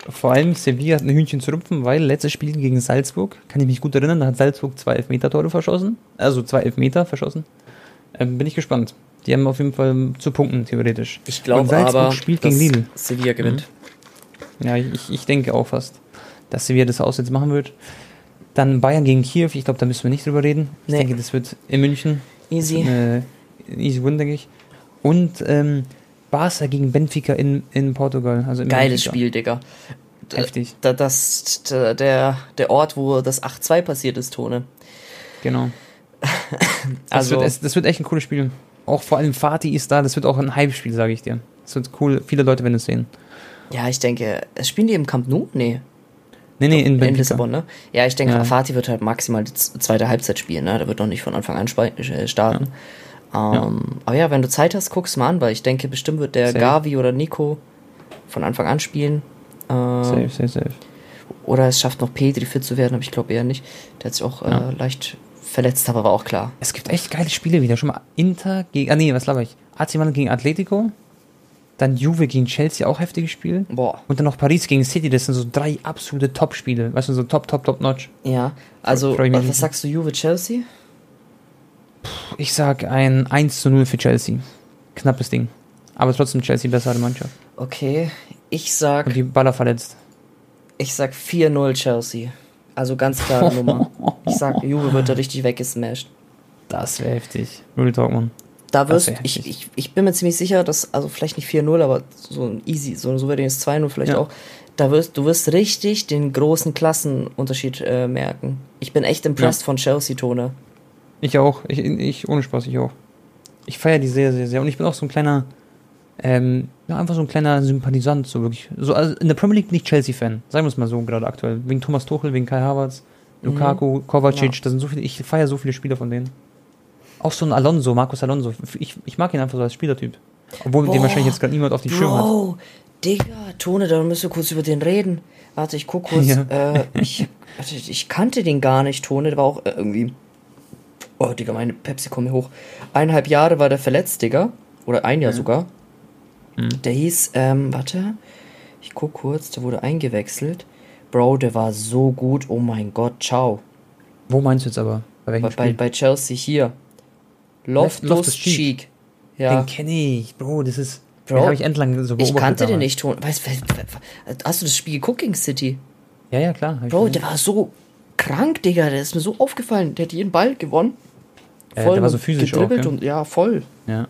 Vor allem Sevilla hat ein Hühnchen zu rupfen, weil letztes Spiel gegen Salzburg, kann ich mich gut erinnern, da hat Salzburg zwei Elfmeter-Tore verschossen. Also zwei Elfmeter verschossen. Ähm, bin ich gespannt. Die haben auf jeden Fall zu punkten, theoretisch. Ich glaube aber, spielt dass gegen Lille. Sevilla gewinnt. Ja, ich, ich denke auch fast, dass Sevilla das aus jetzt machen wird. Dann Bayern gegen Kiew, ich glaube, da müssen wir nicht drüber reden. Ich Nee. denke, das wird in München Easy. easy win, denke ich. Und ähm, Barca gegen Benfica in, in Portugal. Also in Geiles Benfica. Spiel, Digga. Heftig. Da, das, d- der, der Ort, wo das 8-2 passiert ist, Tone. Genau. Das, Also, wird, es- das wird echt ein cooles Spiel. Auch vor allem Fatih ist da, das wird auch ein Hype-Spiel, sage ich dir. Das wird cool, viele Leute werden es sehen. ja, ich denke, es spielen die im Camp Nou? Nee, Nee, nee, in in. Lissabon, ne? Ja, ich denke, Ja. Fatih wird halt maximal die zweite Halbzeit spielen, ne? Der wird noch nicht von Anfang an äh, Ähm, Aber ja, wenn du Zeit hast, guck's mal an, weil ich denke, bestimmt wird der Safe. Gavi oder Nico von Anfang an spielen. Ähm, Safe, safe, safe. Oder es schafft noch Petri fit zu werden, aber ich glaube eher nicht. Der hat sich auch Ja. äh, leicht verletzt, aber war auch klar. Es gibt echt geile Spiele wieder. Schon mal Inter gegen, ah nee, was laber ich? AC Milan gegen Atletico. Dann Juve gegen Chelsea, auch heftiges Spiel. Boah. Und dann noch Paris gegen City, das sind so drei absolute Top-Spiele. Weißt du, so top, top, top notch. Ja, also, was sagst du, Juve Chelsea? Ich sag ein 1 zu 0 für Chelsea. Knappes Ding. Aber trotzdem Chelsea bessere Mannschaft. Okay, ich sag, Und die Baller verletzt. ich sag 4-0 Chelsea. Also ganz klare Nummer. Ich sag, Juve wird da richtig weggesmashed. Das wäre heftig. Real Talk, Mann. Da wirst ich, ich, ich bin mir ziemlich sicher, dass, also vielleicht nicht 4-0, aber so ein easy, so ein souveränes 2-0 vielleicht Ja. auch. Da wirst, du wirst richtig den großen Klassenunterschied äh, merken. Ich bin echt impressed Ja. von Chelsea-Tone. Ich auch. Ich, ich, ohne Spaß, ich auch. Ich feiere die sehr, sehr, sehr. Und ich bin auch so ein kleiner, ähm, ja, einfach so ein kleiner Sympathisant, so wirklich. So, also in der Premier League bin ich Chelsea-Fan. Sagen wir es mal so, gerade aktuell. Wegen Thomas Tuchel, wegen Kai Havertz, Lukaku, Kovacic, Ja. das sind so viele, ich feiere so viele Spieler von denen. Auch so ein Alonso, Marcos Alonso. Ich, ich mag ihn einfach so als Spielertyp. Obwohl den Boah, wahrscheinlich jetzt gerade niemand auf die Schirm hat. Bro, Digga, Tone, da müssen wir kurz über den reden. Warte, ich guck kurz. Ja. Äh, ich, warte, ich kannte den gar nicht, Tone. Der war auch äh, irgendwie. Oh, Digga, meine Pepsi kommt mir hoch. Eineinhalb Jahre war der verletzt, Digga. Oder ein Jahr sogar. Mhm. Der hieß, ähm, warte. Ich guck kurz, der wurde eingewechselt. Bro, der war so gut. Oh mein Gott, ciao. Wo meinst du jetzt aber? Bei welchem Bei, bei, Spiel? bei Chelsea hier. Loftus, Loftus Cheek. Cheek. Ja. Den kenne ich, Bro, das ist. Bro, den ich entlang so. Ich kannte den damals. nicht, Ton. Weißt, we- we- hast du das Spiel gegen City? Ja, ja, klar. Bro, der war so krank, Digga. Der ist mir so aufgefallen. Der hat jeden Ball gewonnen. Ja, der war so physisch auch, gell? und ja, voll. Ja.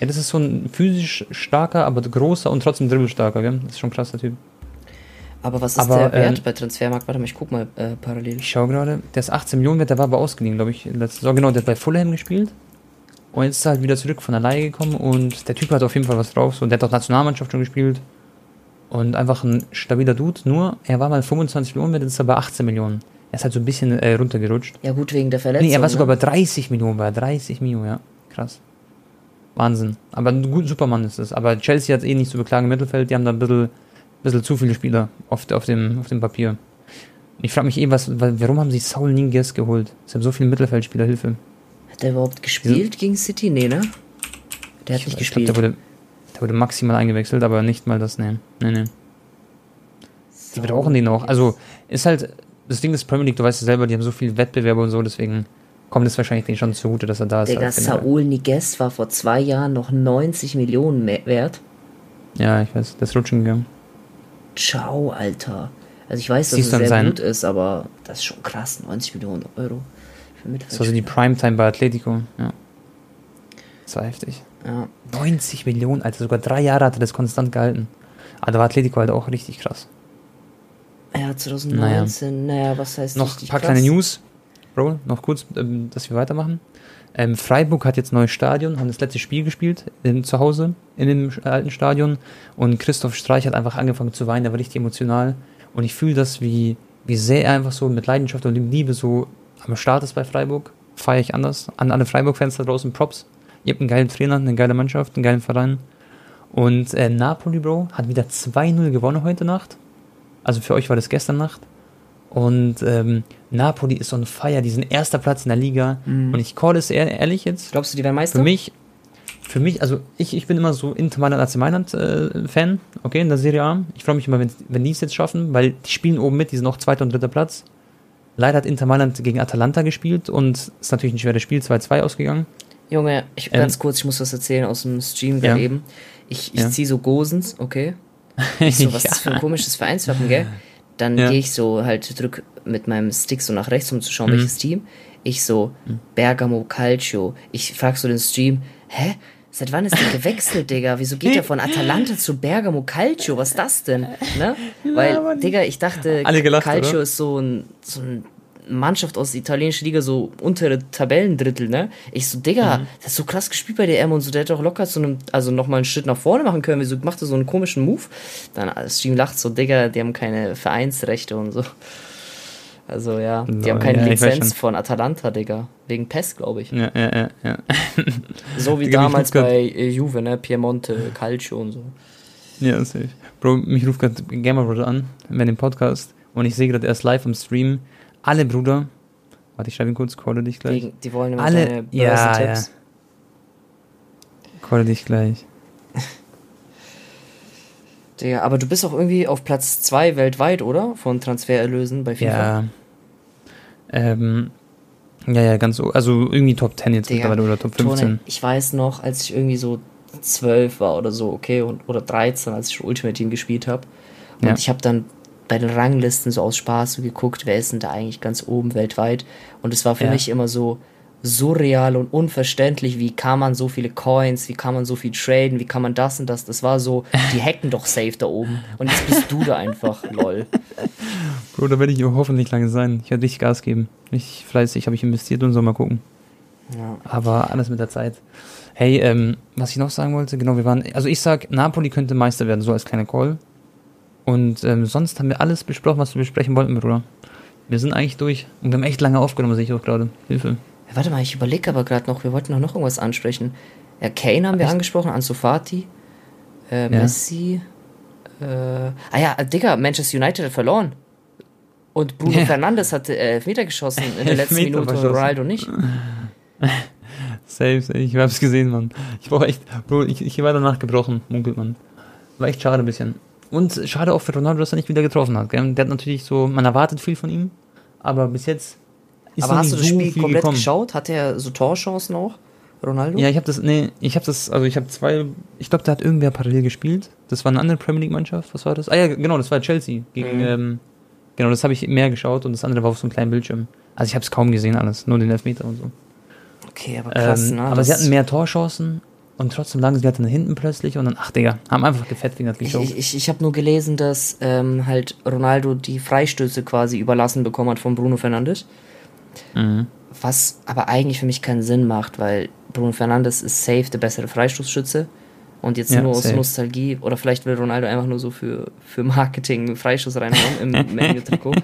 Ja, das ist so ein physisch starker, aber großer und trotzdem dribbelstarker, gell? Das ist schon ein krasser Typ. Aber was ist Aber, der Wert ähm, bei Transfermarkt? Warte mal, ich guck mal äh, parallel. Ich schaue gerade, der ist 18 Millionen wert, der war aber ausgeliehen, glaube ich, letzte Saison. Genau, der hat bei Fulham gespielt. Und jetzt ist er halt wieder zurück von der Leihe gekommen und der Typ hat auf jeden Fall was drauf. So, der hat auch Nationalmannschaft schon gespielt. Und einfach ein stabiler Dude. Nur, er war mal 25 Millionen wert, jetzt ist er bei 18 Millionen. Er ist halt so ein bisschen äh, runtergerutscht. Ja, gut, wegen der Verletzung. Nee, er war sogar ne? bei 30 Millionen, bei 30 Millionen, ja. Krass. Wahnsinn. Aber ein gut, super Mann ist es. Aber Chelsea hat eh nicht zu beklagen im Mittelfeld. Die haben da ein bisschen, bisschen zu viele Spieler auf, auf, dem, auf dem Papier. Ich frage mich eh, was, wa- warum haben sie Saul Ninges geholt? Sie haben so viele Mittelfeldspieler, Hilfe. Hat der überhaupt gespielt gegen City? Nee, ne? Der hat nicht ich glaube, gespielt. der wurde, der wurde maximal eingewechselt, aber nicht mal das, nee. Nee, nee. Die brauchen den auch. Also, ist halt, das Ding ist Premier League, du weißt ja selber, die haben so viele Wettbewerbe und so, deswegen kommt es wahrscheinlich denen schon zugute, dass er da ist. Digga. Saul Niguez war vor zwei Jahren noch 90 Millionen wert. Ja, ich weiß, das ist rutschen gegangen. Ciao, Alter. Also ich weiß, dass Siehst es sehr gut ist, aber das ist schon krass. 90 Millionen Euro für Das war so die Primetime bei Atletico, ja. Das war heftig. Ja. 90 Millionen, Alter, sogar drei Jahre hat er das konstant gehalten. Aber da war Atletico halt auch richtig krass. Ja, 2019, naja, was heißt Noch ein paar krass? kleine News, Bro, noch kurz, ähm, dass wir weitermachen. Ähm, Freiburg hat jetzt ein neues Stadion, haben das letzte Spiel gespielt, in, zu Hause, in dem alten Stadion. Und Christoph Streich hat einfach angefangen zu weinen, der war richtig emotional. Und ich fühle das, wie, wie sehr er einfach so mit Leidenschaft und Liebe so am Start ist bei Freiburg. Feiere ich anders. An alle Freiburg-Fans da draußen, Props. Ihr habt einen geilen Trainer, eine geile Mannschaft, einen geilen Verein. Und äh, Napoli, Bro, hat wieder 2-0 gewonnen heute Nacht. Also für euch war das gestern Nacht. Und ähm, Napoli ist on fire, die sind erster Platz in der Liga. Mhm. Und ich call es ehr, ehrlich jetzt. Glaubst du, die werden Meister? Für mich, für mich, also ich, ich bin immer so Inter Mailand AC Mailand äh, Fan, okay, in der Serie A. Ich freue mich immer, wenn, wenn die es jetzt schaffen, weil die spielen oben mit, die sind auch zweiter und dritter Platz. Leider hat Inter Mailand gegen Atalanta gespielt und ist natürlich ein schweres Spiel, 2-2 ausgegangen. Junge, ich, Ähm, ganz kurz, ich muss was erzählen aus dem Stream gerade Ja. eben. Ich, ich Ja. ziehe so Gosens, okay? Ich so, was ist das für ein komisches Vereinswappen, gell? Dann Ja. gehe ich so halt, drück mit meinem Stick so nach rechts, um zu schauen, Mhm. welches Team. Ich so, Bergamo Calcio. Ich frag so den Stream, hä? Seit wann ist der gewechselt, Digga? Wieso geht er von Atalanta zu Bergamo Calcio? Was ist das denn? Ne? Weil, Digga, ich dachte, Alle gelacht, Calcio oder? ist so ein, so ein Mannschaft aus der italienischen Liga, so untere Tabellendrittel, ne? Ich so, Digga, Mhm. der hat so krass gespielt bei der M und so, der hätte doch locker zu einem, also nochmal einen Schritt nach vorne machen können. Wieso macht er so einen komischen Move? Dann äh, Stream lacht so, Digga, die haben keine Vereinsrechte und so. Also ja, die Lol, haben keine ja, Lizenz von Atalanta, Digga. Wegen PES, glaube ich. Ja, ja, ja, ja. So wie Digga, damals bei äh, Juve, ne? Piemonte, Calcio und so. Ja, safe. Bro, mich ruft gerade Gamer Brother an, bei dem Podcast, und ich sehe gerade erst live im Stream, alle Bruder, warte, ich schreibe ihn kurz, calle dich gleich. Wegen, die wollen immer Alle- deine ja, Börsentipps. Calle dich gleich. Digga, aber du bist auch irgendwie auf Platz 2 weltweit, oder? Von Transfererlösen bei FIFA. Ja. Ähm, ja, ja, ganz so, also irgendwie Top 10 jetzt mittlerweile oder Top 15. Tone, ich weiß noch, als ich irgendwie so 12 war oder so, okay, und, oder 13, als ich Ultimate Team gespielt habe. Und Ja. ich habe dann bei den Ranglisten so aus Spaß so geguckt, wer ist denn da eigentlich ganz oben weltweit. Und es war für Ja. mich immer so surreal und unverständlich, wie kann man so viele Coins, wie kann man so viel traden, wie kann man das und das. Das war so, die hacken doch safe da oben. Und jetzt bist du da einfach, lol. Bro, da werde ich hoffentlich lange sein. Ich werde richtig Gas geben. Richtig fleißig, habe ich investiert und so, mal gucken. Ja. Aber alles mit der Zeit. Hey, ähm, was ich noch sagen wollte, genau, wir waren, also ich sag, Napoli könnte Meister werden, so als kleine Call. Und ähm, sonst haben wir alles besprochen, was wir besprechen wollten, Bruder. Wir sind eigentlich durch. Und wir haben echt lange aufgenommen, sehe ich auch gerade. Hilfe. Ja, Warte mal, ich überlege aber gerade noch, wir wollten doch noch irgendwas ansprechen. Ja, Kane haben wir Echt? angesprochen, Ansu Fati, äh, Ja. Messi. Äh, ah ja, Digga, Manchester United hat verloren. Und Bruno Ja. Fernandes hat äh, Elfmeter geschossen in der letzten Elfmeter Minute und. Ronaldo nicht. Safe, safe. Ich hab's gesehen, Mann. Ich war echt, Bro, ich, ich war danach gebrochen, munkelt man. War echt schade ein bisschen. Und schade auch für Ronaldo, dass er nicht wieder getroffen hat. Gell? Der hat natürlich so, man erwartet viel von ihm, aber bis jetzt ist aber hast du das so Spiel komplett gekommen. geschaut? Hat er so Torchancen auch? Ronaldo? Ja, ich habe das, nee, ich habe das, also ich habe zwei, ich glaube, da hat irgendwer parallel gespielt. Das war eine andere Premier League Mannschaft. Was war das? Ah ja, genau, das war Chelsea gegen, Mhm. ähm, genau, das habe ich mehr geschaut und das andere war auf so einem kleinen Bildschirm. Also ich habe es kaum gesehen alles, nur den Elfmeter und so. Okay, aber krass, ähm, ne? aber sie hatten mehr Torchancen und trotzdem lagen sie halt dann hinten plötzlich und dann, ach Digga, haben einfach gefett wegen der Ich, ich, ich, habe nur gelesen, dass ähm, halt Ronaldo die Freistöße quasi überlassen bekommen hat von Bruno Fernandes. Mhm. Was aber eigentlich für mich keinen Sinn macht, weil Bruno Fernandes ist safe der bessere Freistoßschütze. Und jetzt Ja, nur aus safe. Nostalgie, oder vielleicht will Ronaldo einfach nur so für, für Marketing Freistoß reinhauen im Menu-Trikot.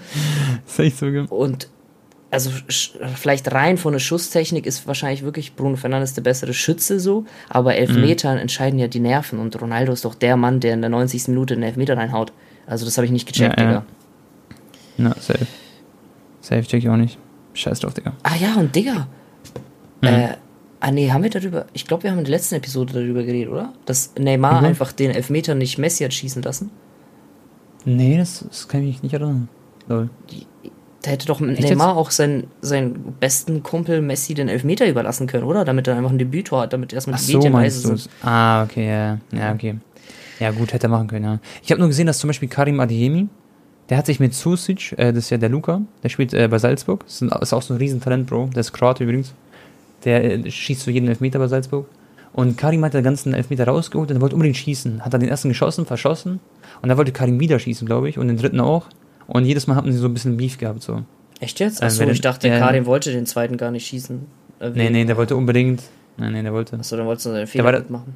Gell? Und also vielleicht rein von der Schusstechnik ist wahrscheinlich wirklich Bruno Fernandes der bessere Schütze so, aber Elfmetern entscheiden ja die Nerven und Ronaldo ist doch der Mann, der in der 90. Minute den Elfmeter reinhaut. Also das habe ich nicht gecheckt, Ja, ja. Digga. Na, safe. Safe check ich auch nicht. Scheiß drauf, Digga. Ah ja, und Digga. Mhm. Äh, ah nee, haben wir darüber, ich glaube, wir haben in der letzten Episode darüber geredet, oder? Dass Neymar Mhm. einfach den Elfmeter nicht Messi hat schießen lassen. Nee, das, das kann ich mich nicht erinnern. Lol. Da hätte doch Echt Neymar auch seinen, seinen besten Kumpel Messi den Elfmeter überlassen können, oder? Damit er einfach ein Debütor hat, damit erstmal die so, Medien du sind. Ah, okay, ja, ja, okay. Ja, gut, hätte er machen können, ja. Ich habe nur gesehen, dass zum Beispiel Karim Adeyemi, der hat sich mit Susic, äh, das ist ja der Luca, der spielt äh, bei Salzburg, ist, ein, ist auch so ein Riesentalent, Bro, der ist Kroate übrigens. Der äh, schießt so jeden Elfmeter bei Salzburg. Und Karim hat den ganzen Elfmeter rausgeholt und er wollte unbedingt schießen. Hat dann den ersten geschossen, verschossen. Und dann wollte Karim wieder schießen, glaube ich, und den dritten auch. Und jedes Mal hatten sie so ein bisschen Beef gehabt, so. Echt jetzt? Äh, Achso, wer ich denn- dachte, ja, Karim wollte den zweiten gar nicht schießen. Äh, Nee, nee, der wollte unbedingt. Nein, nee, der wollte. Achso, dann wolltest du seinen Fehler der- mitmachen.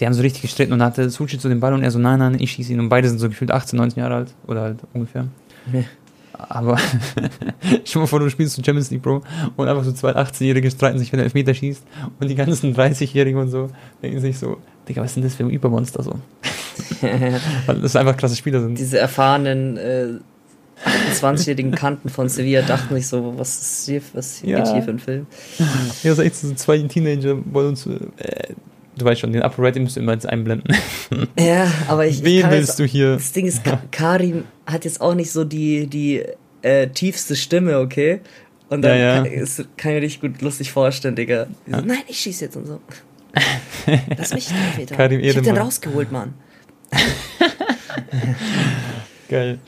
Die haben so richtig gestritten und dann hatte Suchi zu dem Ball und er so, nein, nein, ich schieße ihn. Und beide sind so gefühlt 18, 19 Jahre alt. Oder halt ungefähr. Nee. Aber stell mal vor, du spielst zur Champions League, Bro, und einfach so zwei 18-Jährige streiten sich, wenn er Elfmeter schießt. Und die ganzen 30-Jährigen und so denken sich so, Digga, was denn das für ein Übermonster so? Weil das einfach klasse Spieler sind. Diese erfahrenen äh, 28-jährigen Kanten von Sevilla dachten sich so, was ist hier, was Ja. geht hier für ein Film? Ja, das ist echt so zwei Teenager wollen uns, äh, du weißt schon, den Upper Rating musst du immer jetzt einblenden. Ja, aber ich. Wen willst jetzt, du hier? Das Ding ist, Ka- Karim hat jetzt auch nicht so die, die äh, tiefste Stimme, okay? Und dann Ja, ja. Kann, kann ich mir richtig gut lustig vorstellen, Digga. So, Nein, ich schieße jetzt und so. Lass mich Elfmeter. Karim Ich hab den rausgeholt, Mann. Geil.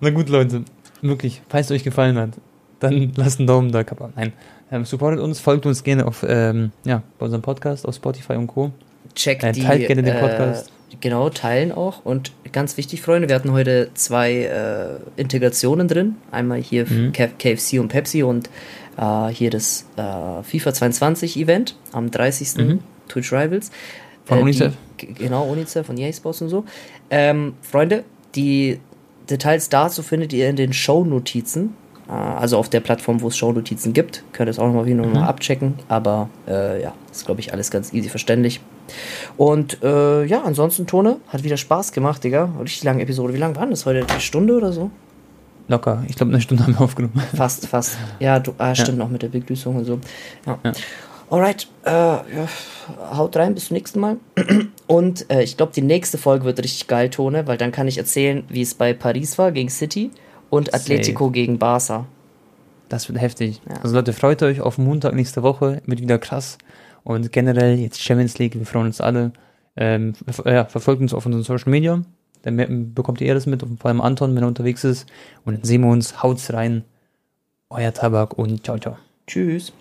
Na gut, Leute. Wirklich, falls es euch gefallen hat, dann lasst einen Daumen da, Kappa. Nein. Ähm, supportet uns, folgt uns gerne auf ähm, ja, bei unserem Podcast auf Spotify und Co. Checkt Äh, die. teilt gerne den Podcast. Äh, genau, teilen auch. Und ganz wichtig, Freunde, wir hatten heute zwei äh, Integrationen drin. Einmal hier Mhm. KFC und Pepsi und äh, hier das äh, FIFA 22 Event am 30. Mhm. Twitch Rivals. Von Äh, UNICEF. Die, genau, UNICEF von EA Sports und so. Ähm, Freunde, die Details dazu findet ihr in den Show-Notizen. Äh, also auf der Plattform, wo es Show-Notizen gibt. Könnt ihr es auch nochmal wieder Mhm. abchecken. Aber äh, ja, ist, glaube ich, alles ganz easy verständlich. Und äh, ja, ansonsten, Tone, hat wieder Spaß gemacht, Digga. Richtig lange Episode. Wie lang war denn das heute? Eine Stunde oder so? Locker. Ich glaube, eine Stunde haben wir aufgenommen. Fast, fast. Ja, du, ah, stimmt noch mit der Begrüßung und so. Ja. Alright, äh, ja, haut rein, bis zum nächsten Mal. Und äh, ich glaube, die nächste Folge wird richtig geil, Tone, weil dann kann ich erzählen, wie es bei Paris war gegen City und Atletico gegen Barca. Das wird heftig. Ja. Also Leute, freut euch auf Montag nächste Woche. Wird wieder krass. Und generell jetzt Champions League. Wir freuen uns alle. Ähm, ver- ja, verfolgt uns auf unseren Social Media. Dann bekommt ihr das mit. und Vor allem Anton, wenn er unterwegs ist. Und dann sehen wir uns. Haut's rein. Euer Tabak und ciao, ciao. Tschüss.